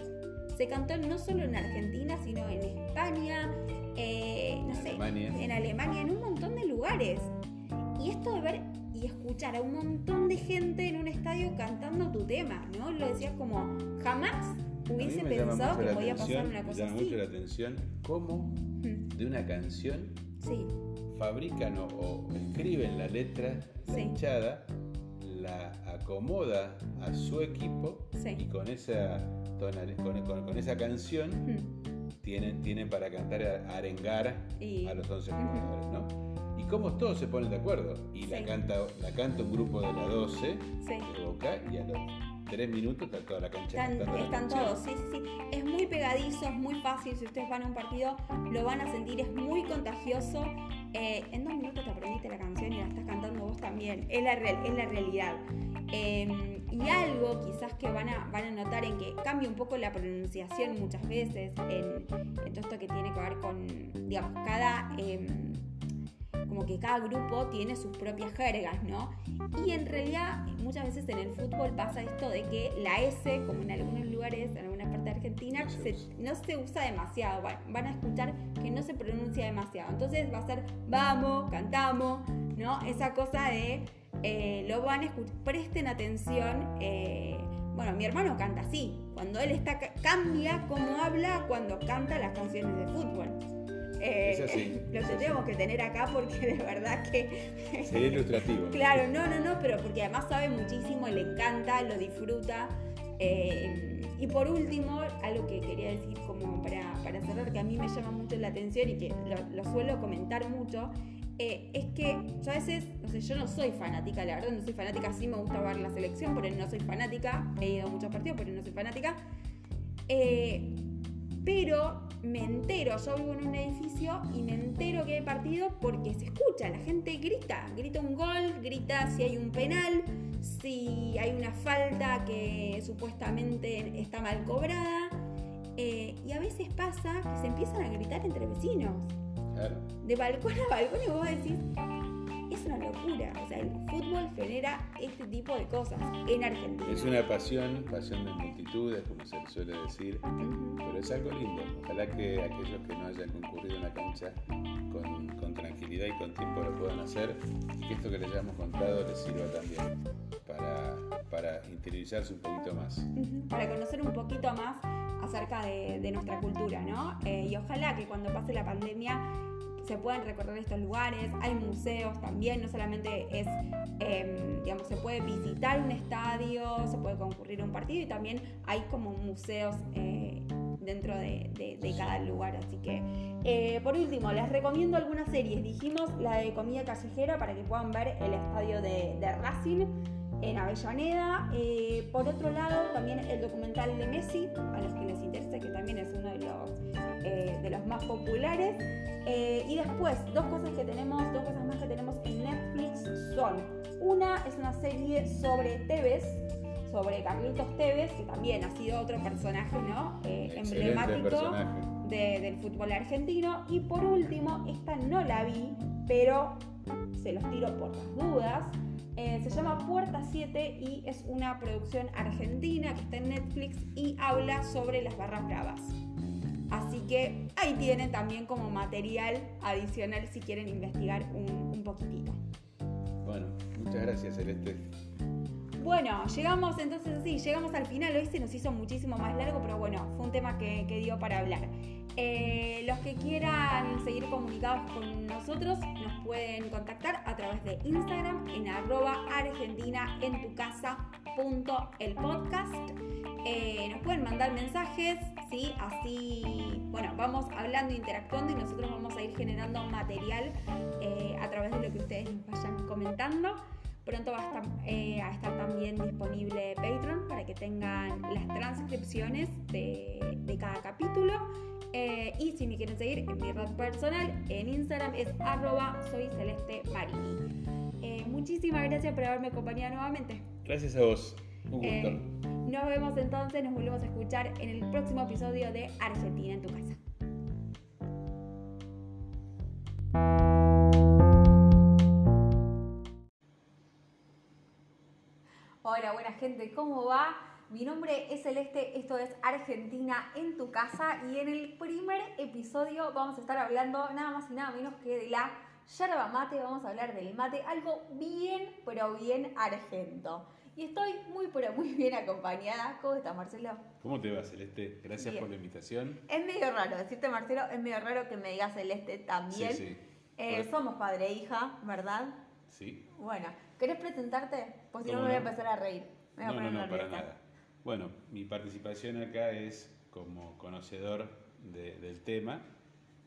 Se cantó no solo en Argentina, sino en España, eh, no sé, Alemania. en Alemania, en un montón de lugares. Y esto de ver y escuchar a un montón de gente en un estadio cantando tu tema, ¿no? Lo decías como, jamás hubiese me pensado que podía atención, pasar una me cosa llama así. mucho la atención cómo Mm, de una canción Sí, fabrican o, o escriben la letra, la Sí. hinchada, la acomoda a su equipo Sí. y con esa, tonal- con, con- con esa canción Mm, tienen, tienen para cantar, a- arengar Y- a los 11 Ujú. jugadores, ¿no? Y cómo todos se ponen de acuerdo. Y la, Sí. canta, la canta un grupo de la 12 sí. de Boca y a los 3 minutos está toda la cancha Están, cantando la están canción. todos, sí, sí, sí. Es muy pegadizo, es muy fácil. Si ustedes van a un partido, lo van a sentir, es muy contagioso. Eh, en también. Es la, real- es la realidad. Eh, y algo quizás que van a, van a notar en que cambia un poco la pronunciación muchas veces en, en todo esto que tiene que ver con, digamos, cada... em, como que cada grupo tiene sus propias jergas, ¿no? Y en realidad muchas veces en el fútbol pasa esto de que la S, como en algunos lugares, en alguna parte de Argentina, No se no se usa demasiado, van, van a escuchar que no se pronuncia demasiado. Entonces va a ser vamos, cantamos, ¿no? Esa cosa de eh, lo van a escuchar, presten atención. eh, bueno, mi hermano canta así, cuando él está, ca- cambia cómo habla cuando canta las canciones de fútbol. Eh, Es así, lo es así. tenemos que tener acá porque de verdad que Sería ilustrativo. Claro, no, no, no, pero porque además sabe muchísimo, le encanta, lo disfruta. Eh, y por último, algo que quería decir como para, para cerrar, que a mí me llama mucho la atención y que lo, lo suelo comentar mucho, eh, es que yo a veces, no sé, yo no soy fanática, la verdad no soy fanática, sí me gusta ver la selección, pero no soy fanática, he ido a muchos partidos, pero no soy fanática. Eh, pero me entero, yo vivo en un edificio y me entero que hay partido porque se escucha, la gente grita, grita un gol, grita si hay un penal, si hay una falta que supuestamente está mal cobrada. eh, y a veces pasa que se empiezan a gritar entre vecinos, Claro. de balcón a balcón, y vos decís, es una locura. O sea, el fútbol genera este tipo de cosas en Argentina. Es una pasión, pasión de multitudes, como se suele decir, pero es algo lindo. Ojalá que aquellos que no hayan concurrido en la cancha con, con tranquilidad y con tiempo lo puedan hacer y que esto que les hayamos contado les sirva también para, para interiorizarse un poquito más. Para conocer un poquito más acerca de, de nuestra cultura, ¿no? Eh, y ojalá que cuando pase la pandemia se puedan recorrer estos lugares. Hay museos también, no solamente es, em, digamos, se puede visitar un estadio, se puede concurrir a un partido y también hay como museos eh, dentro de, de- de cada lugar. Así que, eh, por último, les recomiendo algunas series. Dijimos la de comida callejera para que puedan ver el estadio de, de Racing en Avellaneda. Eh, por otro lado, también el documental de Messi, a los que les interesa, que también es uno de los, eh, de los más populares. Eh, y después, dos cosas que tenemos, dos cosas más que tenemos en Netflix son, una es una serie sobre Tevez, sobre Carlitos Tevez, que también ha sido otro personaje, ¿no? Emblemático personaje. de- del fútbol argentino. Y por último, esta no la vi, pero se los tiro por las dudas. Eh, se llama Puerta 7 y es una producción argentina que está en Netflix y habla sobre las barras bravas. Así que ahí tienen también como material adicional si quieren investigar un, un poquitito. Bueno, muchas gracias Celeste. Bueno, llegamos entonces así, llegamos al final, hoy se nos hizo muchísimo más largo, pero bueno, fue un tema que, que dio para hablar. Eh, los que quieran seguir comunicados con nosotros nos pueden contactar a través de Instagram en arroba argentina en tu casa punto el podcast. Eh, nos pueden mandar mensajes, ¿sí? Así, bueno, vamos hablando, interactuando y nosotros vamos a ir generando material eh, a través de lo que ustedes nos vayan comentando. Pronto va a estar, también disponible Patreon para que tengan las transcripciones de cada capítulo. Eh, y si me quieren seguir en mi red personal, en Instagram es arroba soy celeste marini. Eh, muchísimas gracias por haberme acompañado nuevamente. Gracias a vos. Un gusto. Eh, nos vemos entonces, nos volvemos a escuchar en el próximo episodio de Argentina en tu casa. Hola, buena gente, ¿cómo va? Mi nombre es Celeste, esto es Argentina en tu casa y en el primer episodio vamos a estar hablando nada más y nada menos que de la yerba mate, vamos a hablar del mate, algo bien, pero bien argento. Y estoy muy, pero muy bien acompañada. ¿Cómo estás, Marcelo? ¿Cómo te va Celeste? Gracias Bien. por la invitación. Es medio raro decirte, Marcelo, es medio raro que me digas Celeste también. Sí, sí. Eh, Bueno. somos padre e hija, ¿verdad? Sí. Bueno, ¿querés presentarte? Pues si no ¿Cómo me voy a empezar a reír. Me voy a No, no, poner no, para nada. Bueno, mi participación acá es como conocedor de- del tema,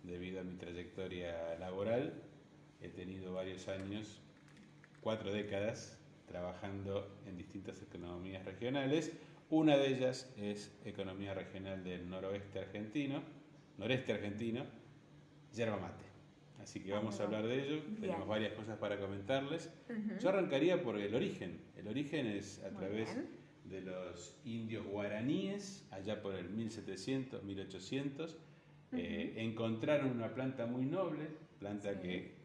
debido a mi trayectoria laboral. He tenido varios años, cuatro décadas, trabajando en distintas economías regionales. Una de ellas es Economía Regional del Noroeste Argentino, Noreste Argentino, yerba mate. Así que vamos a Ah, hablar de ello. bien. Tenemos varias cosas para comentarles. Yo arrancaría por el origen. El origen es a Muy través bien. De los indios guaraníes, allá por el 1700, 1800. eh, encontraron una planta muy noble, planta Sí. que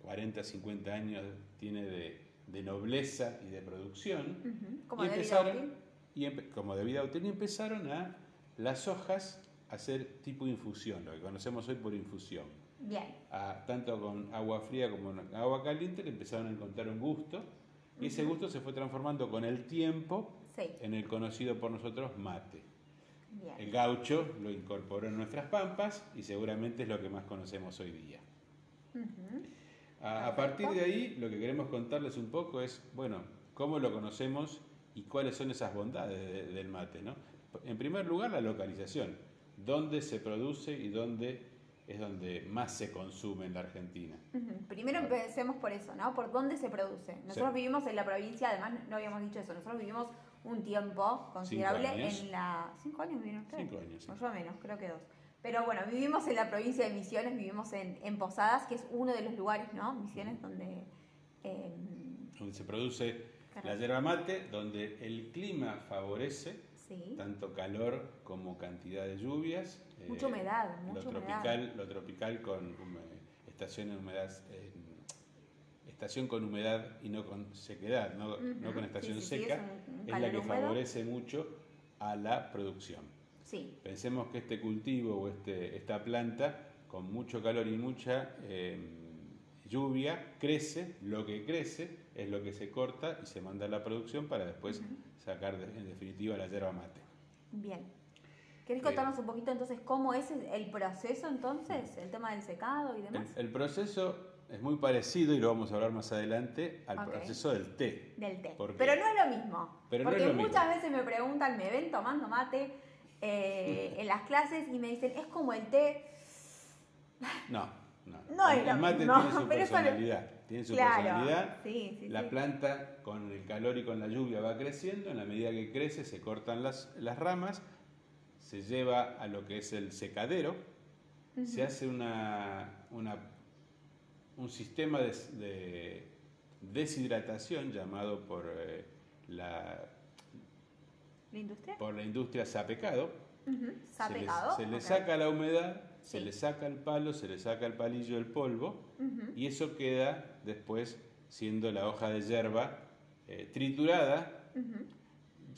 40, 50 años tiene de, de nobleza y de producción. Ujú, Como y de vida empezaron, útil. y empe- como de vida útil, y empezaron a las hojas a hacer tipo infusión, lo que conocemos hoy por infusión. Bien. A- tanto con agua fría como con agua caliente le empezaron a encontrar un gusto y ese gusto se fue transformando con el tiempo Sí. en el conocido por nosotros mate. Bien. El gaucho lo incorporó en nuestras pampas y seguramente es lo que más conocemos hoy día. A, a partir de ahí, lo que queremos contarles un poco es, bueno, cómo lo conocemos y cuáles son esas bondades de- del mate, ¿no? En primer lugar, la localización, dónde se produce y dónde es donde más se consume en la Argentina. Ujú. Primero empecemos por eso, ¿no? Por dónde se produce. Nosotros Sí. vivimos en la provincia, además no habíamos dicho eso, nosotros vivimos un tiempo considerable en la... ¿Cinco años vivieron ustedes? Cinco años, sí. O yo menos, creo que dos. Pero bueno, vivimos en la provincia de Misiones, vivimos en, en Posadas, que es uno de los lugares, ¿no? Misiones donde... eh, Donde se produce la yerba mate, donde el clima favorece sí. tanto calor como cantidad de lluvias. Mucha eh, humedad, lo mucha humedad. tropical, Lo tropical con estación en humedad, eh, estación con humedad y no con sequedad, no, Ujú, no con estación sí, sí, sí, seca, es un- un es, la que húmedo. favorece mucho a la producción. Sí. Pensemos que este cultivo o este, esta planta, con mucho calor y mucha eh, lluvia, crece, lo que crece es lo que se corta y se manda a la producción para después sacar de- en definitiva la yerba mate. Bien. ¿Querés contarnos un poquito entonces cómo es el proceso entonces, el tema del secado y El, demás? el proceso es muy parecido, y lo vamos a hablar más adelante, al proceso del té. Del té. Pero no es lo mismo. Pero no porque es lo mismo. muchas veces me preguntan, me ven tomando mate eh, en las clases y me dicen, es como el té. No, no. No el, es el mate tiene su lo- personalidad. Tiene su claro. personalidad. Sí, sí, La sí. planta con el calor y con la lluvia va creciendo, en la medida que crece se cortan las, las ramas, se lleva a lo que es el secadero, se hace una, una- un sistema de, de deshidratación llamado por, eh, la, ¿La industria? por la industria sapecado. Se le, saca la humedad, se le saca el palo, se le saca el palillo, el polvo, y eso queda después siendo la hoja de hierba eh, triturada,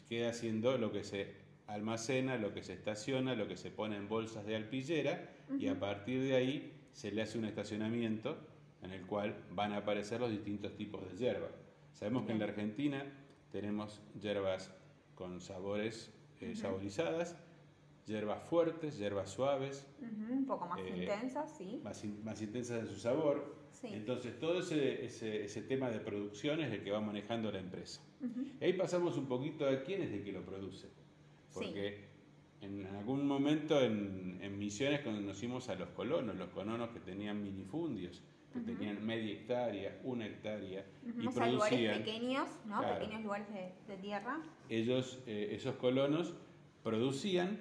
queda siendo lo que se almacena, lo que se estaciona, lo que se pone en bolsas de alpillera, y a partir de ahí se le hace un estacionamiento en el cual van a aparecer los distintos tipos de hierba. Sabemos que en la Argentina tenemos hierbas con sabores eh, saborizadas, hierbas fuertes, hierbas suaves, Ujú. Un poco más Eh, intensas, sí. más, in- más intensas en su sabor. Sí. Entonces, todo ese, ese, ese tema de producción es el que va manejando la empresa. Ujú. Y ahí pasamos un poquito a quién es el que lo produce. Porque en algún momento en, en Misiones conocimos a los colonos, los colonos que tenían minifundios, que tenían media hectárea, una hectárea, y O sea, lugares producían. pequeños, ¿no? Claro. Pequeños lugares de, de tierra. Ellos, eh, esos colonos, producían,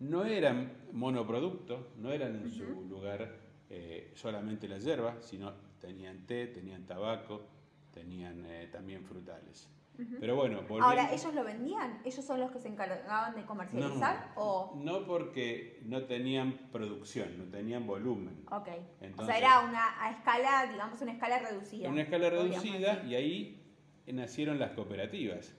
no eran monoproducto, no eran en su lugar eh, solamente la hierba, sino tenían té, tenían tabaco, tenían eh, también frutales. Pero bueno, volviendo- Ahora, ¿ellos lo vendían? ¿Ellos son los que se encargaban de comercializar? ¿O...? No porque no tenían producción, no tenían volumen. Ok. o Entonces- sea, era una a escala, digamos, una escala reducida. Una escala reducida y ahí nacieron las cooperativas.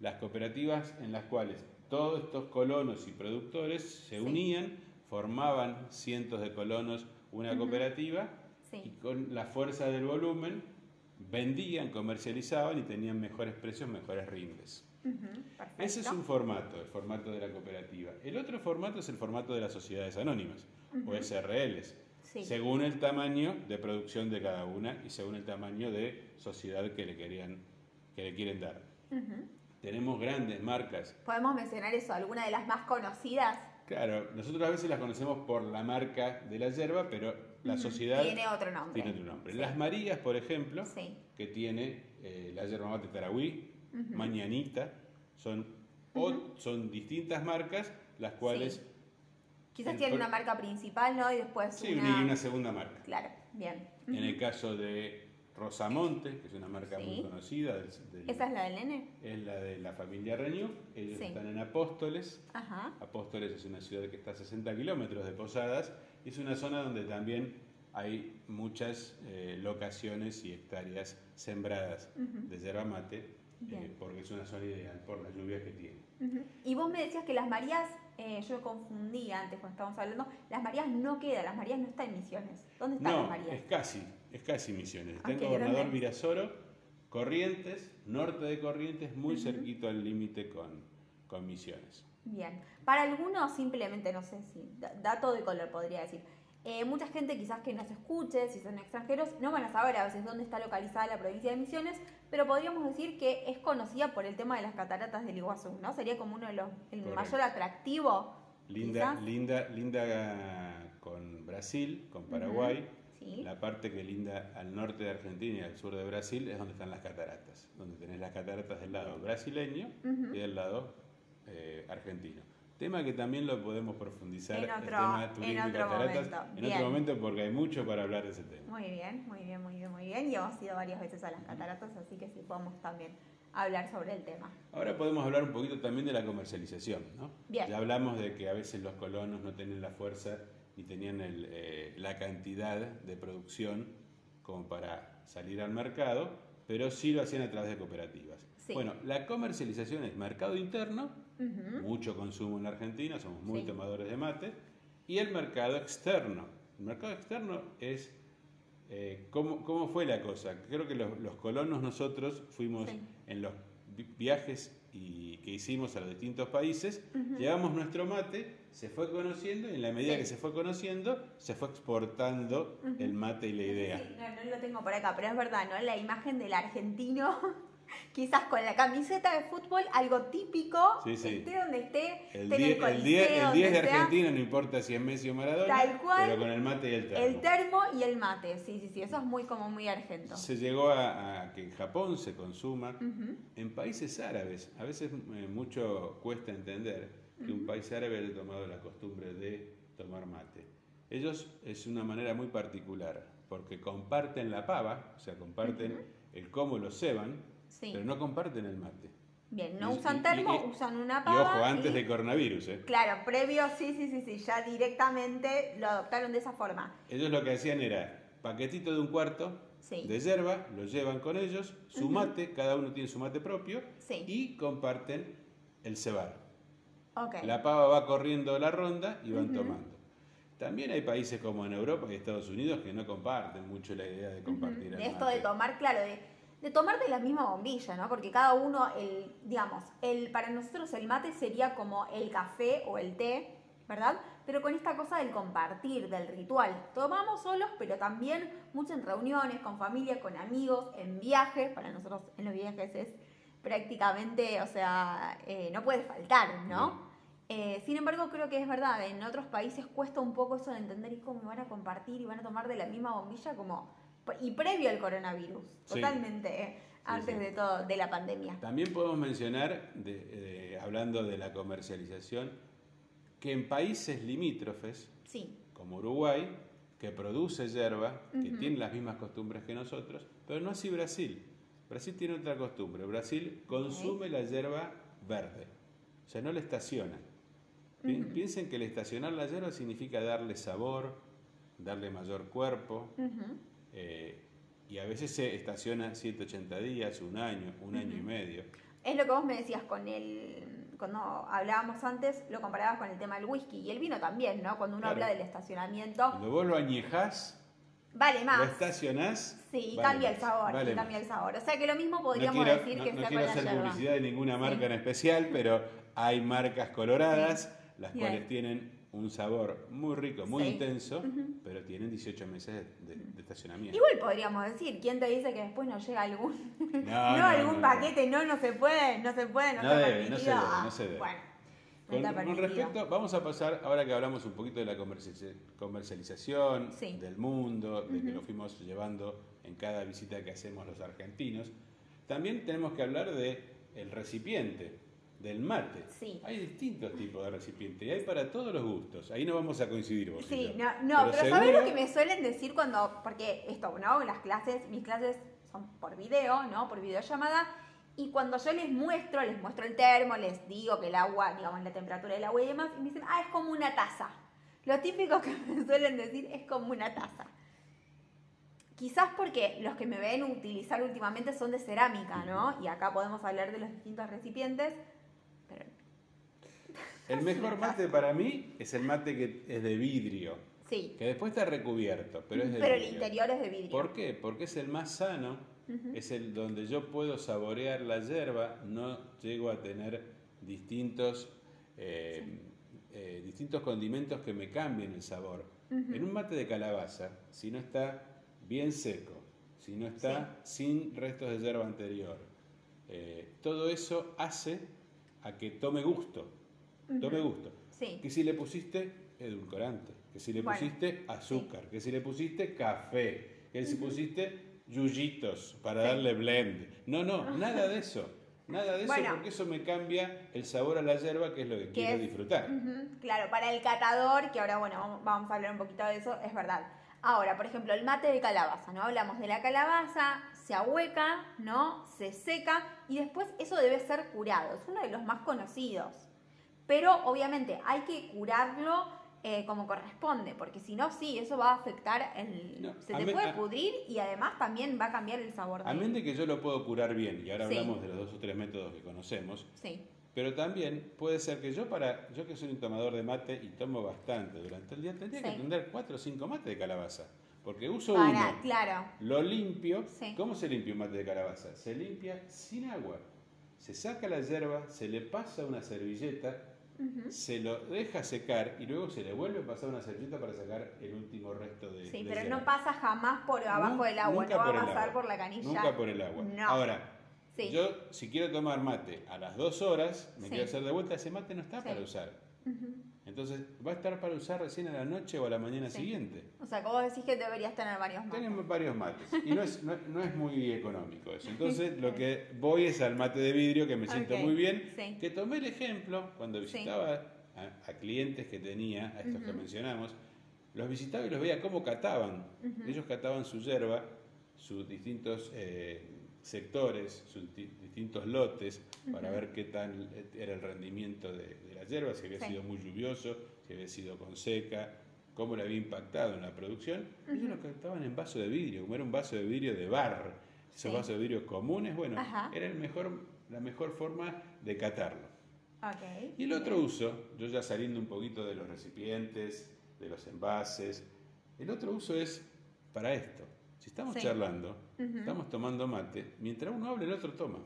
Las cooperativas en las cuales todos estos colonos y productores se Sí. unían, formaban cientos de colonos una cooperativa Sí. y con la fuerza del volumen vendían, comercializaban y tenían mejores precios, mejores rindes. Ese es un formato, el formato de la cooperativa. El otro formato es el formato de las sociedades anónimas, o SRLs, Sí. según el tamaño de producción de cada una y según el tamaño de sociedad que le, querían, que le quieren dar. Tenemos grandes marcas. ¿Podemos mencionar eso? ¿Alguna de las más conocidas? Claro, nosotros a veces las conocemos por la marca de la yerba, pero la sociedad Tiene otro nombre. tiene otro nombre. Sí. Las Marías, por ejemplo, Sí. que tiene eh, la yerba mate Tarahui, Mañanita, son, o- son distintas marcas las cuales... Quizás El tiene pro- una marca principal, ¿no? Y después Sí, una... y una segunda marca. Claro, bien. En el caso de Rosamonte, que es una marca muy conocida, del- del- ¿Esa es la del nene? es la de la familia Reñú. Ellos están en Apóstoles. Ajá. Apóstoles es una ciudad que está a 60 kilómetros de Posadas es una zona donde también hay muchas eh, locaciones y hectáreas sembradas de yerba mate, eh, porque es una zona ideal por las lluvias que tiene. Y vos me decías que las Marías, eh, yo confundí antes cuando estábamos hablando, las Marías no quedan, las Marías no están en Misiones. ¿Dónde están las Marías? es casi, es casi Misiones. Está en Gobernador. Virasoro, Corrientes, norte de Corrientes, muy Ujú. cerquito al límite con, con Misiones. Bien. Para algunos, simplemente, no sé si, da- dato de color podría decir. Eh, mucha gente quizás que nos escuche, si son extranjeros, no van a saber a veces dónde está localizada la provincia de Misiones, pero podríamos decir que es conocida por el tema de las cataratas del Iguazú, ¿no? Sería como uno de los, el Correcto. mayor atractivo. Linda, quizás. linda, linda con Brasil, con Paraguay. Sí. La parte que linda al norte de Argentina y al sur de Brasil es donde están las cataratas, donde tenés las cataratas del lado brasileño y del lado eh, argentino. Tema que también lo podemos profundizar, En el otro- tema en turismo otro cataratas, momento. en Bien. otro momento porque hay mucho para hablar de ese tema. Muy bien, muy bien, muy bien, muy bien. Y hemos ido varias veces a las cataratas, así que sí podemos también hablar sobre el tema. Ahora podemos hablar un poquito también de la comercialización. ¿no? Bien. Ya hablamos de que a veces los colonos no tenían la fuerza ni tenían el, eh, la cantidad de producción como para salir al mercado, pero sí lo hacían a través de cooperativas. Sí. Bueno, la comercialización es mercado interno, Ujú. mucho consumo en Argentina, somos muy Sí. tomadores de mate, y el mercado externo. El mercado externo es eh, ¿cómo, cómo fue la cosa. Creo que los, los colonos nosotros fuimos Sí. en los vi- viajes y, que hicimos a los distintos países, llevamos nuestro mate, se fue conociendo y en la medida Sí. que se fue conociendo, se fue exportando el mate y la idea. Sí, no, no lo tengo por acá, pero es verdad, ¿no? La imagen del argentino, quizás con la camiseta de fútbol, algo típico, Sí, sí. esté donde esté, El esté en 10 el el 10 Coliseo, el 10 de Argentina, no importa si es Messi o Maradona, Tal cual. pero con el mate y el termo. El termo y el mate, sí, sí, sí, eso es muy como muy argento. Se llegó a, a que en Japón se consuma, Ujú. en países árabes, a veces eh, mucho cuesta entender que un país árabe haya tomado la costumbre de tomar mate. Ellos es una manera muy particular, porque comparten la pava, o sea, comparten el cómo lo ceban, Sí. pero no comparten el mate. Bien, no Y- usan y- termo, y- usan una Y pava. ojo, antes y- de coronavirus, ¿eh? Claro, previo, sí, sí, sí, sí, ya directamente lo adoptaron de esa forma. Ellos lo que hacían era paquetito de un cuarto Sí. de yerba, lo llevan con ellos, su mate, cada uno tiene su mate propio, Sí. y comparten el cebar. Ok. La pava va corriendo la ronda y van tomando. También hay países como en Europa y Estados Unidos que no comparten mucho la idea de compartir el de esto mate. de tomar, claro, de, de tomar de la misma bombilla, ¿no? Porque cada uno, el, digamos, el, para nosotros el mate sería como el café o el té, ¿verdad? Pero con esta cosa del compartir, del ritual. Tomamos solos, pero también mucho en reuniones, con familia, con amigos, en viajes. Para nosotros en los viajes es prácticamente, o sea, eh, no puede faltar, ¿no? Eh, sin embargo, creo que es verdad, en otros países cuesta un poco eso de entender y cómo van a compartir y van a tomar de la misma bombilla como y previo al coronavirus, Sí. totalmente, eh, antes sí. de todo, de la pandemia. También podemos mencionar, de- de- hablando de la comercialización, que en países limítrofes, como Uruguay, que produce yerba, que Ujú. tiene las mismas costumbres que nosotros, pero no así Brasil. Brasil tiene otra costumbre. Brasil consume la yerba verde, o sea, no la estaciona. Pi- Ujú. Piensen que el estacionar la yerba significa darle sabor, darle mayor cuerpo, Ujú. Eh, y a veces se estaciona 180 días, un año, un año y medio. es lo que vos me decías con el, cuando hablábamos antes, lo comparabas con el tema del whisky y el vino también, ¿no? Cuando uno Claro. habla del estacionamiento, Cuando vos lo añejás, vale lo más. estacionás, Sí, vale cambia el más, sabor, vale y cambia más. el sabor. O sea que lo mismo No podríamos quiero, decir no- que no sea quiero con la hacer yerba. publicidad de ninguna marca Sí. en especial, pero hay marcas coloradas, las Bien. cuales tienen un sabor muy rico, muy Sí. intenso, Ujú. pero tienen 18 meses de, de estacionamiento. Igual podríamos decir, ¿quién te dice que después nos llega algún, no, no, algún no, no. paquete? No, no se puede, no se puede, no, No está debe, no se debe, no se debe. Bueno, no Con, con respecto, vamos a pasar, ahora que hablamos un poquito de la comerci- comercialización Sí. del mundo, de que lo fuimos llevando en cada visita que hacemos los argentinos, también tenemos que hablar de el recipiente, del mate. Sí. Hay distintos tipos de recipiente y hay para todos los gustos. Ahí no vamos a coincidir vos. Sí, no, no pero, ¿sabes seguro- lo que me suelen decir cuando, porque esto, ¿no? Las clases, mis clases son por video, ¿no? Por videollamada, y cuando yo les muestro, les muestro el termo, les digo que el agua, digamos, la temperatura del agua y demás, y me dicen, ah, es como una taza. Lo típico que me suelen decir es como una taza. Quizás porque los que me ven utilizar últimamente son de cerámica, ¿no? Y acá podemos hablar de los distintos recipientes. Pero El mejor mate para mí es el mate que es de vidrio, sí. que después está recubierto, pero es de Pero el interior es de vidrio. ¿Por qué? Porque es el más sano, es el donde yo puedo saborear la hierba, no llego a tener distintos, eh, eh, distintos condimentos que me cambien el sabor. En un mate de calabaza, si no está bien seco, si no está sin restos de hierba anterior, eh, todo eso hace a que tome gusto, tome gusto. Sí. Que si le pusiste edulcorante, que si le Bueno, pusiste azúcar, que si le pusiste café, que si pusiste yuyitos para Sí. darle blend. No, no, nada de eso. Nada de eso Bueno. porque eso me cambia el sabor a la hierba, que es lo que Que quiero es- disfrutar. Claro, para el catador, que ahora, bueno, vamos- vamos a hablar un poquito de eso, es verdad. Ahora, por ejemplo, el mate de calabaza, ¿no? Hablamos de la calabaza, se ahueca, ¿no? Se seca y después eso debe ser curado. Es uno de los más conocidos. Pero obviamente hay que curarlo eh, como corresponde, porque si no, sí, eso va a afectar el... No, se a te puede a- pudrir y además también va a cambiar el sabor Amén de que yo lo puedo curar bien, y ahora Sí. hablamos de los dos o tres métodos que conocemos, Sí, pero también puede ser que yo para, yo que soy un tomador de mate y tomo bastante durante el día, tendría que tener cuatro o cinco mates de calabaza, porque uso para, uno, claro. Lo limpio. Sí. ¿Cómo se limpia un mate de calabaza? Se limpia sin agua. Se saca la hierba, se le pasa una servilleta, se lo deja secar y luego se le vuelve a pasar una servilleta para sacar el último resto de Sí, de pero hierba. no pasa jamás por abajo del agua, no va a pasar agua. por la canilla. Nunca por el agua. No. Ahora, Sí. yo si quiero tomar mate a las dos horas, me Sí. quiero hacer de vuelta, ese mate no está para usar. Entonces va a estar para usar recién a la noche o a la mañana Sí. siguiente. O sea, vos decís que deberías tener varios más. Tenemos varios mates y no es, no, no es muy económico eso. Entonces lo que voy es al mate de vidrio que me siento Ok, muy bien. sí. Que tomé el ejemplo cuando visitaba a, a clientes que tenía, a estos que mencionamos, los visitaba y los veía cómo cataban. Ellos cataban su yerba, sus distintos eh, sectores, sus di- distintos lotes, para ver qué tal era el rendimiento de, de la yerba, si había Sí. sido muy lluvioso, si había sido con seca, cómo le había impactado en la producción. Ellos lo cataban en vaso de vidrio, como era un vaso de vidrio de bar, esos Sí. vasos de vidrio comunes, bueno, Ajá. era el mejor, la mejor forma de catarlo. Ok. Y el otro uso, yo ya saliendo un poquito de los recipientes, de los envases, el otro uso es para esto. Si estamos Sí. charlando, estamos tomando mate, mientras uno habla el otro toma.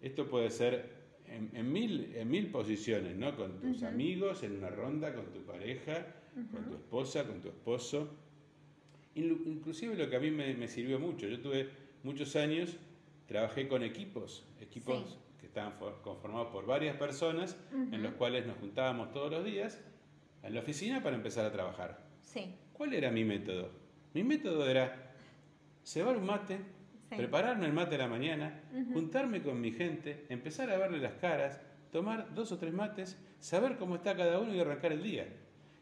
Esto puede ser en, en mil, en mil posiciones, ¿no? Con tus amigos, en una ronda, con tu pareja, con tu esposa, con tu esposo. Inclusive lo que a mí me, me sirvió mucho, yo tuve muchos años, trabajé con equipos, equipos Sí. que estaban for- conformados por varias personas, en los cuales nos juntábamos todos los días en la oficina para empezar a trabajar. Sí. ¿Cuál era mi método? Mi método era cebar un mate, Sí. prepararme el mate a la mañana, juntarme con mi gente, empezar a verle las caras, tomar dos o tres mates, saber cómo está cada uno y arrancar el día.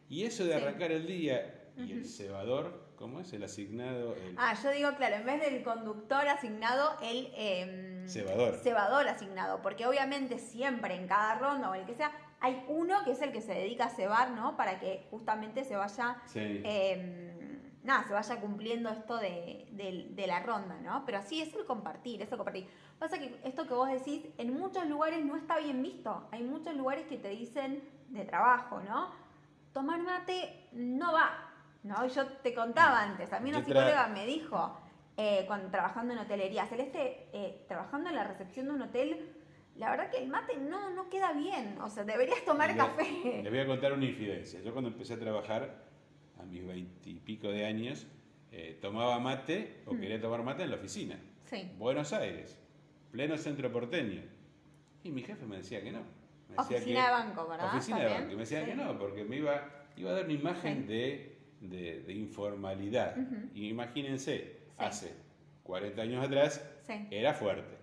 Y eso de Sí. arrancar el día y el cebador, ¿cómo es? El asignado, el Ah, yo digo, claro, en vez del conductor asignado, el em, Cebador. cebador asignado. Porque obviamente siempre en cada ronda o el que sea, hay uno que es el que se dedica a cebar, ¿no? Para que justamente se vaya. Sí. em, nada, se vaya cumpliendo esto de, de- de la ronda, ¿no? Pero sí, es el compartir, es el compartir. Pasa que esto que vos decís, en muchos lugares no está bien visto. Hay muchos lugares que te dicen de trabajo, ¿no? Tomar mate no va, ¿no? Y Yo te contaba antes, a mí una psicóloga me dijo, eh, cuando trabajando en hotelería, Celeste, eh, trabajando en la recepción de un hotel, la verdad que el mate no, no queda bien, o sea, deberías tomar Le- café. Les voy a contar una infidencia. Yo cuando empecé a trabajar, a mis veintipico de años, eh, tomaba mate o quería tomar mate en la oficina. Sí. Buenos Aires, pleno centro porteño. Y mi jefe me decía que no. Me decía Oficina que- de banco, ¿verdad? Oficina de banco. Y me decía Sí. que no, porque me iba, iba a dar una imagen Sí. de, de- de informalidad. Y imagínense, hace 40 años atrás era fuerte.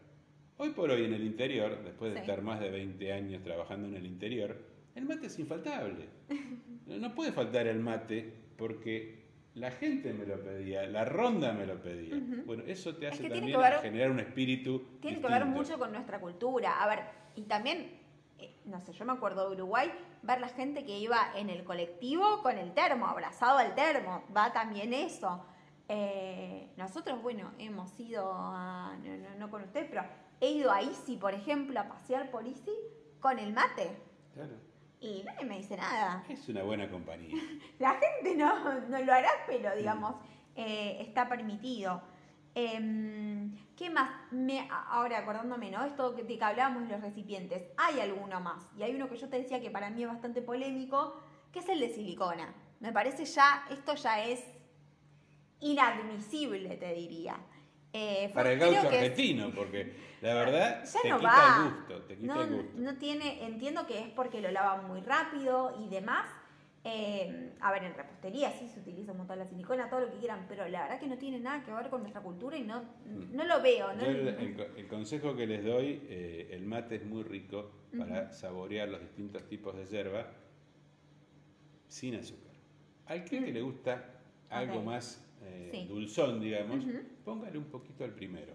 Hoy por hoy en el interior, después de estar más de 20 años trabajando en el interior, el mate es infaltable. No puede faltar el mate porque la gente me lo pedía, la ronda me lo pedía. Bueno, eso te Es hace que también que ver- generar un espíritu Tiene que ver mucho con nuestra cultura. A ver, y también, eh, no sé, yo me acuerdo de Uruguay, ver la gente que iba en el colectivo con el termo, abrazado al termo. Va también eso. Eh, nosotros, bueno, hemos ido a, no, no, no con usted, pero he ido a Easy, por ejemplo, a pasear por Easy con el mate. Claro. Y nadie me dice nada. Es una buena compañía. La gente no, no lo hará, pero digamos, eh, está permitido. Em, ¿Qué más? Me, ahora acordándome, ¿no? Esto de que hablábamos de los recipientes. Hay alguno más. Y hay uno que yo te decía que para mí es bastante polémico, que es el de silicona. Me parece ya, esto ya es inadmisible, te diría. Eh, Para el gaucho es- argentino, porque la verdad ya te no quita va. el gusto, te quita no, el gusto. no tiene, entiendo que es porque lo lavan muy rápido y demás. Eh, a ver, en repostería sí se utiliza un montón la silicona, todo lo que quieran, pero la verdad que no tiene nada que ver con nuestra cultura y no, no lo veo. el, el co- el consejo que les doy, eh, el mate es muy rico para saborear los distintos tipos de yerba sin azúcar. Al que, que le gusta algo más eh, Sí. dulzón, digamos, póngale un poquito al primero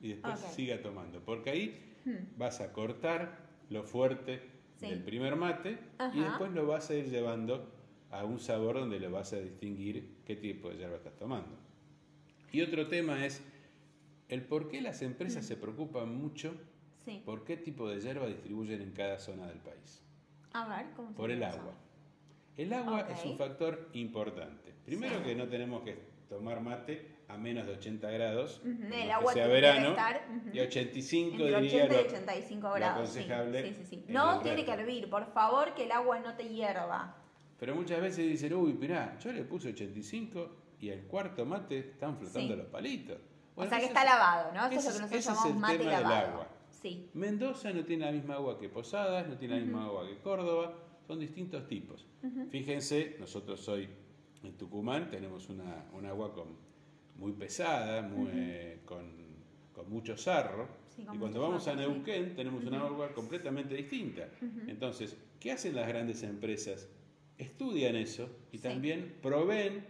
y después siga tomando, porque ahí Hmm. vas a cortar lo fuerte Sí. del primer mate y después lo vas a ir llevando a un sabor donde le vas a distinguir qué tipo de yerba estás tomando. Y otro tema es el por qué las empresas se preocupan mucho Sí. por qué tipo de yerba distribuyen en cada zona del país. A ver, ¿cómo se Por el agua. El agua es un factor importante. Primero Sí. que no tenemos que tomar mate a menos de 80 grados, el agua sea tiene que verano, estar, y 85 Entre diría 80 y lo- 85 lo grados. sí, aconsejable sí, sí, sí. No tiene que hervir, por favor, que el agua no te hierva. Pero muchas veces dicen, uy, mirá, yo le puse 85 y el cuarto mate están flotando Sí. los palitos. o sea que está es- lavado, ¿no? Eso es lo que nosotros llamamos mate tema del lavado. agua. Sí. Mendoza no tiene la misma agua que Posadas, no tiene la misma agua que Córdoba, son distintos tipos. Fíjense, nosotros hoy en Tucumán tenemos una, un agua con, muy pesada, muy, eh, con, con mucho sarro, Sí, con y cuando vamos a sí. Neuquén tenemos una agua completamente distinta. Entonces, ¿qué hacen las grandes empresas? Estudian eso y Sí. también proveen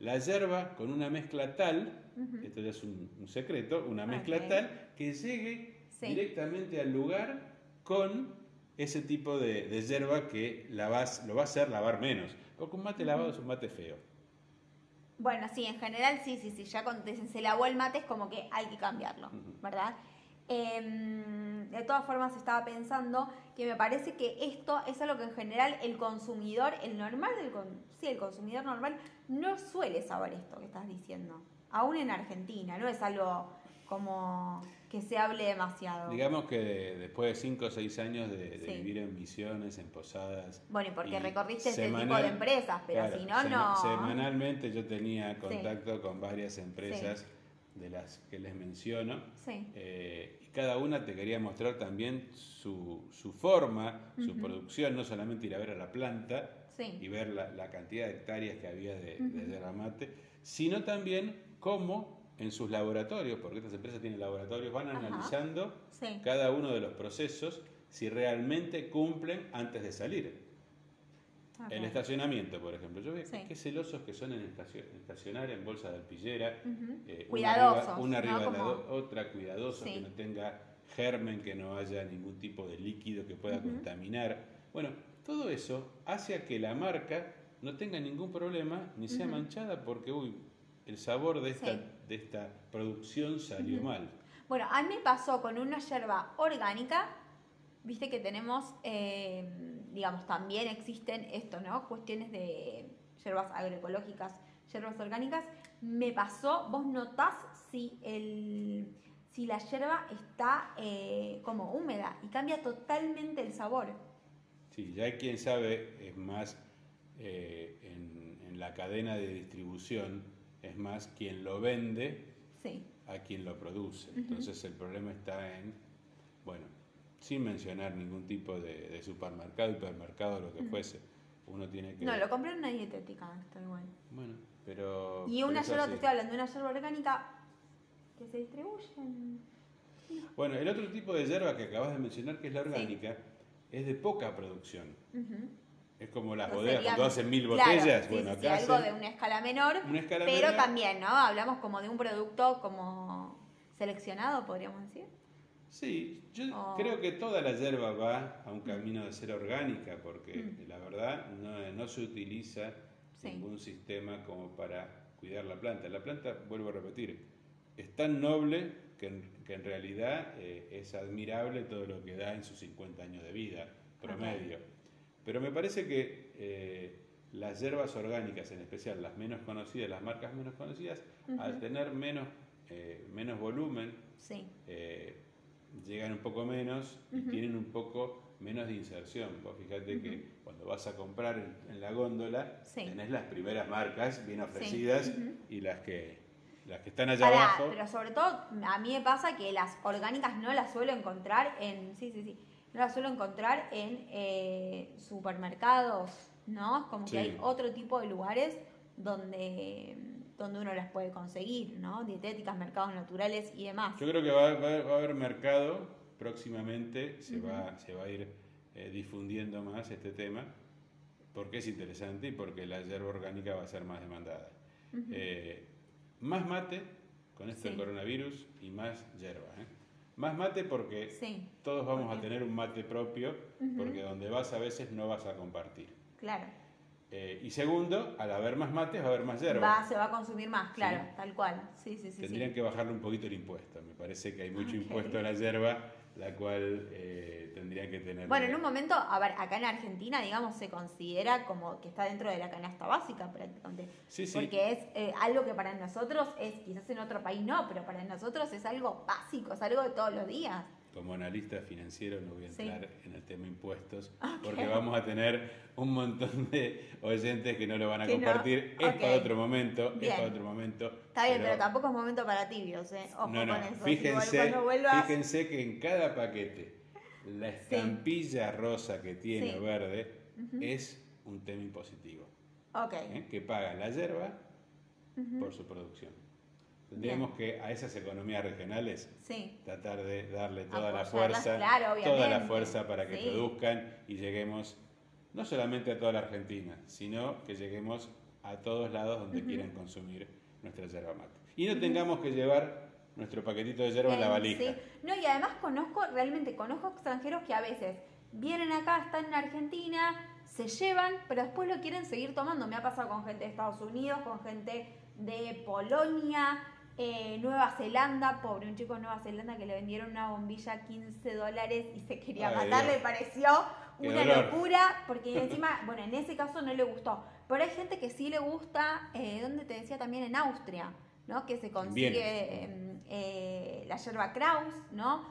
la yerba con una mezcla tal, esto ya es un, un secreto, una mezcla tal que llegue directamente al lugar con ese tipo de, de yerba que la vas, lo va a hacer lavar menos. Porque un mate lavado es un mate feo. Bueno, sí, en general sí, sí, sí. Ya cuando te dicen se lavó el mate es como que hay que cambiarlo. ¿verdad? Em, de todas formas estaba pensando que me parece que esto es algo que en general el consumidor, el normal del con- sí, el consumidor normal no suele saber esto que estás diciendo. Aún en Argentina, no es algo como que se hable demasiado. Digamos que de- después de 5 o 6 años de, de Sí. vivir en misiones, en posadas. Bueno, y porque y recorriste este tipo semanal- de empresas, pero claro, si no, sema- no. Semanalmente yo tenía contacto con varias empresas de las que les menciono. Sí. Eh, y cada una te quería mostrar también su, su forma, su producción, no solamente ir a ver a la planta y ver la, la cantidad de hectáreas que había de, de yerba mate, sino también cómo en sus laboratorios, porque estas empresas tienen laboratorios, van Ajá. analizando Sí. cada uno de los procesos si realmente cumplen antes de salir. Ok. El estacionamiento, por ejemplo. Yo veo Sí. qué celosos que son en estacio- estacionar en bolsa de alpillera. Eh, Cuidadosos, Una arriba, una ¿no? arriba de la otra, cuidadoso, Sí. que no tenga germen, que no haya ningún tipo de líquido que pueda contaminar. Bueno, todo eso hace a que la marca no tenga ningún problema ni sea manchada porque, uy, el sabor de esta, Sí. De esta producción salió mal. Bueno, a mí me pasó con una yerba orgánica, viste que tenemos, eh, digamos, también existen esto, ¿no? Cuestiones de yerbas agroecológicas, yerbas orgánicas. Me pasó, vos notás si, el, si la yerba está eh, como húmeda y cambia totalmente el sabor. Sí, ya hay quien sabe, es más, eh, en, en la cadena de distribución, es más quien lo vende Sí, a quien lo produce. Entonces el problema está en, bueno, sin mencionar ningún tipo de, de supermercado, hipermercado, lo que fuese, uno tiene que... no, lo compré en una dietética, está igual. Bueno, pero... Y una yerba, te estoy hablando de una yerba orgánica que se distribuye en... Bueno, el otro tipo de hierba que acabas de mencionar, que es la orgánica, es de poca producción. Es como las No bodegas, cuando hacen mil claro, botellas, sí, bueno, sí, sí, acá algo de una escala menor, una escala pero menor. también, ¿no? Hablamos como de un producto como seleccionado, podríamos decir. Sí, yo Oh. creo que toda la hierba va a un camino de ser orgánica, porque Mm. la verdad no, no se utiliza Sí. ningún sistema como para cuidar la planta. La planta, vuelvo a repetir, es tan noble que en, que en realidad eh, es admirable todo lo que da en sus 50 años de vida promedio. Pero me parece que eh, las hierbas orgánicas, en especial las menos conocidas, las marcas menos conocidas, al tener menos, eh, menos volumen, Sí. eh, llegan un poco menos y tienen un poco menos de inserción. Vos fíjate que cuando vas a comprar en, en la góndola, Sí. tenés las primeras marcas bien ofrecidas y las que, las que están allá abajo. pero sobre todo a mí me pasa que las orgánicas no las suelo encontrar en, sí, sí, sí, no las suelo encontrar en eh, supermercados, ¿no? Es como Sí. que hay otro tipo de lugares donde, donde uno las puede conseguir, ¿no? Dietéticas, mercados naturales y demás. Yo creo que va, va- va a haber mercado próximamente, se, va, se va a ir eh, difundiendo más este tema, porque es interesante y porque la hierba orgánica va a ser más demandada. Eh, más mate con esto del Sí. coronavirus y más hierba. ¿eh? Más mate porque Sí, todos vamos ¿por a tener un mate propio, porque donde vas a veces no vas a compartir. claro. Eh, y segundo, al haber más mates va a haber más hierba. Va, se va a consumir más, claro, Sí. tal cual. Sí, sí, sí. Tendrían sí. que bajarle un poquito el impuesto. Me parece que hay mucho impuesto a la hierba, la cual eh, tendrían que tener. Bueno, en un momento, a ver, acá en Argentina, digamos, se considera como que está dentro de la canasta básica prácticamente. Sí, sí. Porque es eh, algo que para nosotros es, quizás en otro país no, pero para nosotros es algo básico, es algo de todos los días. Como analista financiero no voy a Sí. entrar en el tema impuestos, porque vamos a tener un montón de oyentes que no lo van a Que no, compartir. Es para otro momento, es para otro momento. Está bien, pero, tampoco es momento para tibios, ¿eh? Ojo no, no, con eso. fíjense, vuelvas, fíjense que en cada paquete la estampilla rosa que tiene Sí. verde es un tema impositivo. ¿eh? que paga la hierba por su producción. Tendríamos que a esas economías regionales sí. tratar de darle toda la fuerza, claro, toda la fuerza para que Sí. produzcan y lleguemos no solamente a toda la Argentina, sino que lleguemos a todos lados donde quieran consumir nuestra yerba mate. Y no tengamos que llevar nuestro paquetito de yerba en la Eh, valija. sí. No, y además conozco, realmente conozco extranjeros que a veces vienen acá, están en Argentina, se llevan, pero después lo quieren seguir tomando. Me ha pasado con gente de Estados Unidos, con gente de Polonia, eh, Nueva Zelanda, pobre, un chico de Nueva Zelanda que le vendieron una bombilla a 15 dólares y se quería Ay, matar, Dios. le pareció Qué una dolor. locura, porque encima, bueno, en ese caso no le gustó, pero hay gente que sí le gusta, eh, donde te decía también en Austria, ¿no? Que se consigue eh, eh, la yerba Kraus, ¿no?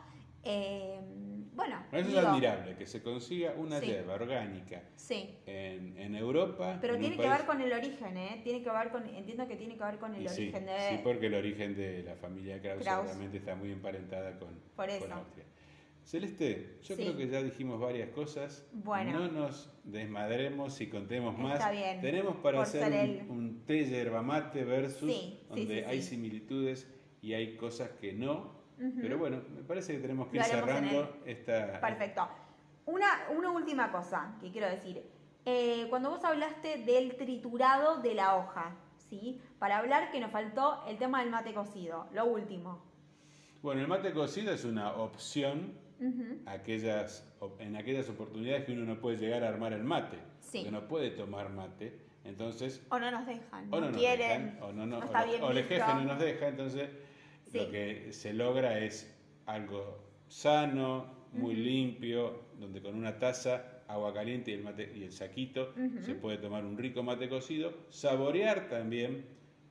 Bueno, Eso es digo, admirable, que se consiga una Sí. yerba orgánica Sí, en, en Europa. pero en tiene que país- ver con el origen, ¿eh? Tiene que ver con, entiendo que tiene que ver con el Y sí, origen de... sí, porque el origen de la familia Kraus, Kraus. obviamente está muy emparentada con, Por con eso. Austria. Celeste, yo Sí. creo que ya dijimos varias cosas. Bueno. No nos desmadremos y contemos más. Está bien, Tenemos para por hacer un, un té yerba mate versus Sí, sí, donde sí, hay sí. similitudes y hay cosas que no. Pero bueno, me parece que tenemos que ir cerrando esta. Perfecto. Una, una última cosa que quiero decir. Eh, cuando vos hablaste del triturado de la hoja, ¿sí? Para hablar que nos faltó el tema del mate cocido, lo último. Bueno, el mate cocido es una opción aquellas, en aquellas oportunidades que uno no puede llegar a armar el mate, Sí. que no puede tomar mate, entonces O no nos dejan, o no, quieren, dejan, o no, no- o o el jefe no nos deja, entonces Sí. lo que se logra es algo sano, muy limpio, donde con una taza, agua caliente y el mate y el saquito se puede tomar un rico mate cocido, saborear también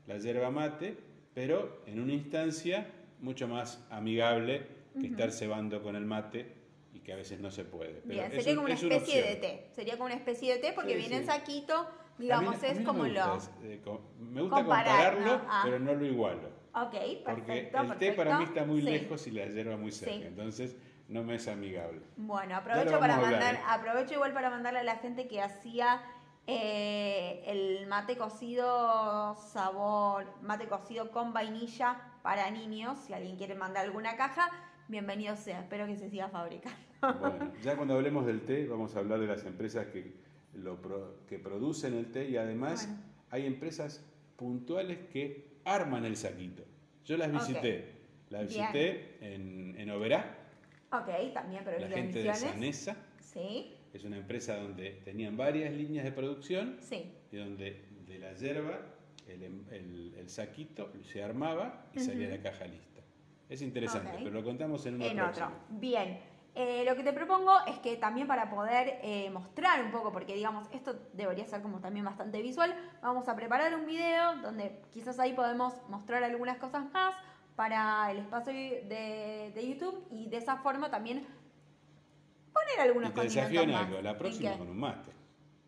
la yerba mate, pero en una instancia mucho más amigable que estar cebando con el mate y que a veces no se puede. Pero Bien, es sería un- como una es una especie de opción. té. Sería como una especie de té porque Sí, viene en sí. saquito, A digamos, mí- a es mí no como me lo. eh, me gusta comparar, compararlo, ¿no? Ah. pero no lo igualo. Ok, Porque perfecto. el té para mí está muy Sí. lejos y la hierba muy cerca, Sí. entonces no me es amigable. Bueno, aprovecho para mandar, ¿eh? aprovecho igual para mandarle a la gente que hacía eh, el mate cocido sabor, mate cocido con vainilla para niños. Si alguien quiere mandar alguna caja, bienvenido sea. Espero que se siga fabricando. Bueno, ya cuando hablemos del té vamos a hablar de las empresas que, lo que producen el té y además Bueno. hay empresas puntuales que arman el saquito. Yo las visité, las visité en, en Oberá, Ok, también, pero la gente de. Sanesa, Sí, es una empresa donde tenían varias líneas de producción sí. y donde de la hierba el, em- el- el saquito se armaba y salía la caja lista. Es interesante, pero lo contamos en una en próxima. otro. Bien. Eh, lo que te propongo es que también para poder eh, mostrar un poco, porque digamos, esto debería ser como también bastante visual, vamos a preparar un video donde quizás ahí podemos mostrar algunas cosas más para el espacio de, de YouTube y de esa forma también poner algunos Y te desafío en más. algo, la ¿Y próxima con un máster.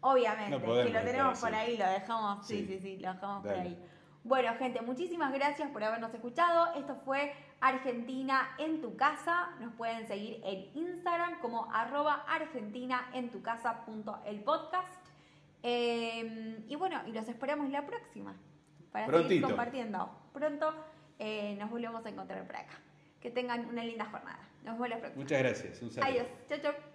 Obviamente, No podemos lo tenemos por ahí, lo dejamos, sí, Sí. sí, sí, lo dejamos por ahí. Bueno, gente, muchísimas gracias por habernos escuchado. Esto fue Argentina en tu casa. Nos pueden seguir en Instagram como arroba argentina en tu casa punto el podcast. Eh, y bueno, y los esperamos la próxima para seguir Prontito. compartiendo. Pronto eh, nos volvemos a encontrar por acá. Que tengan una linda jornada. Nos vemos la próxima. Muchas gracias. Un saludo. Adiós. Chau, chau.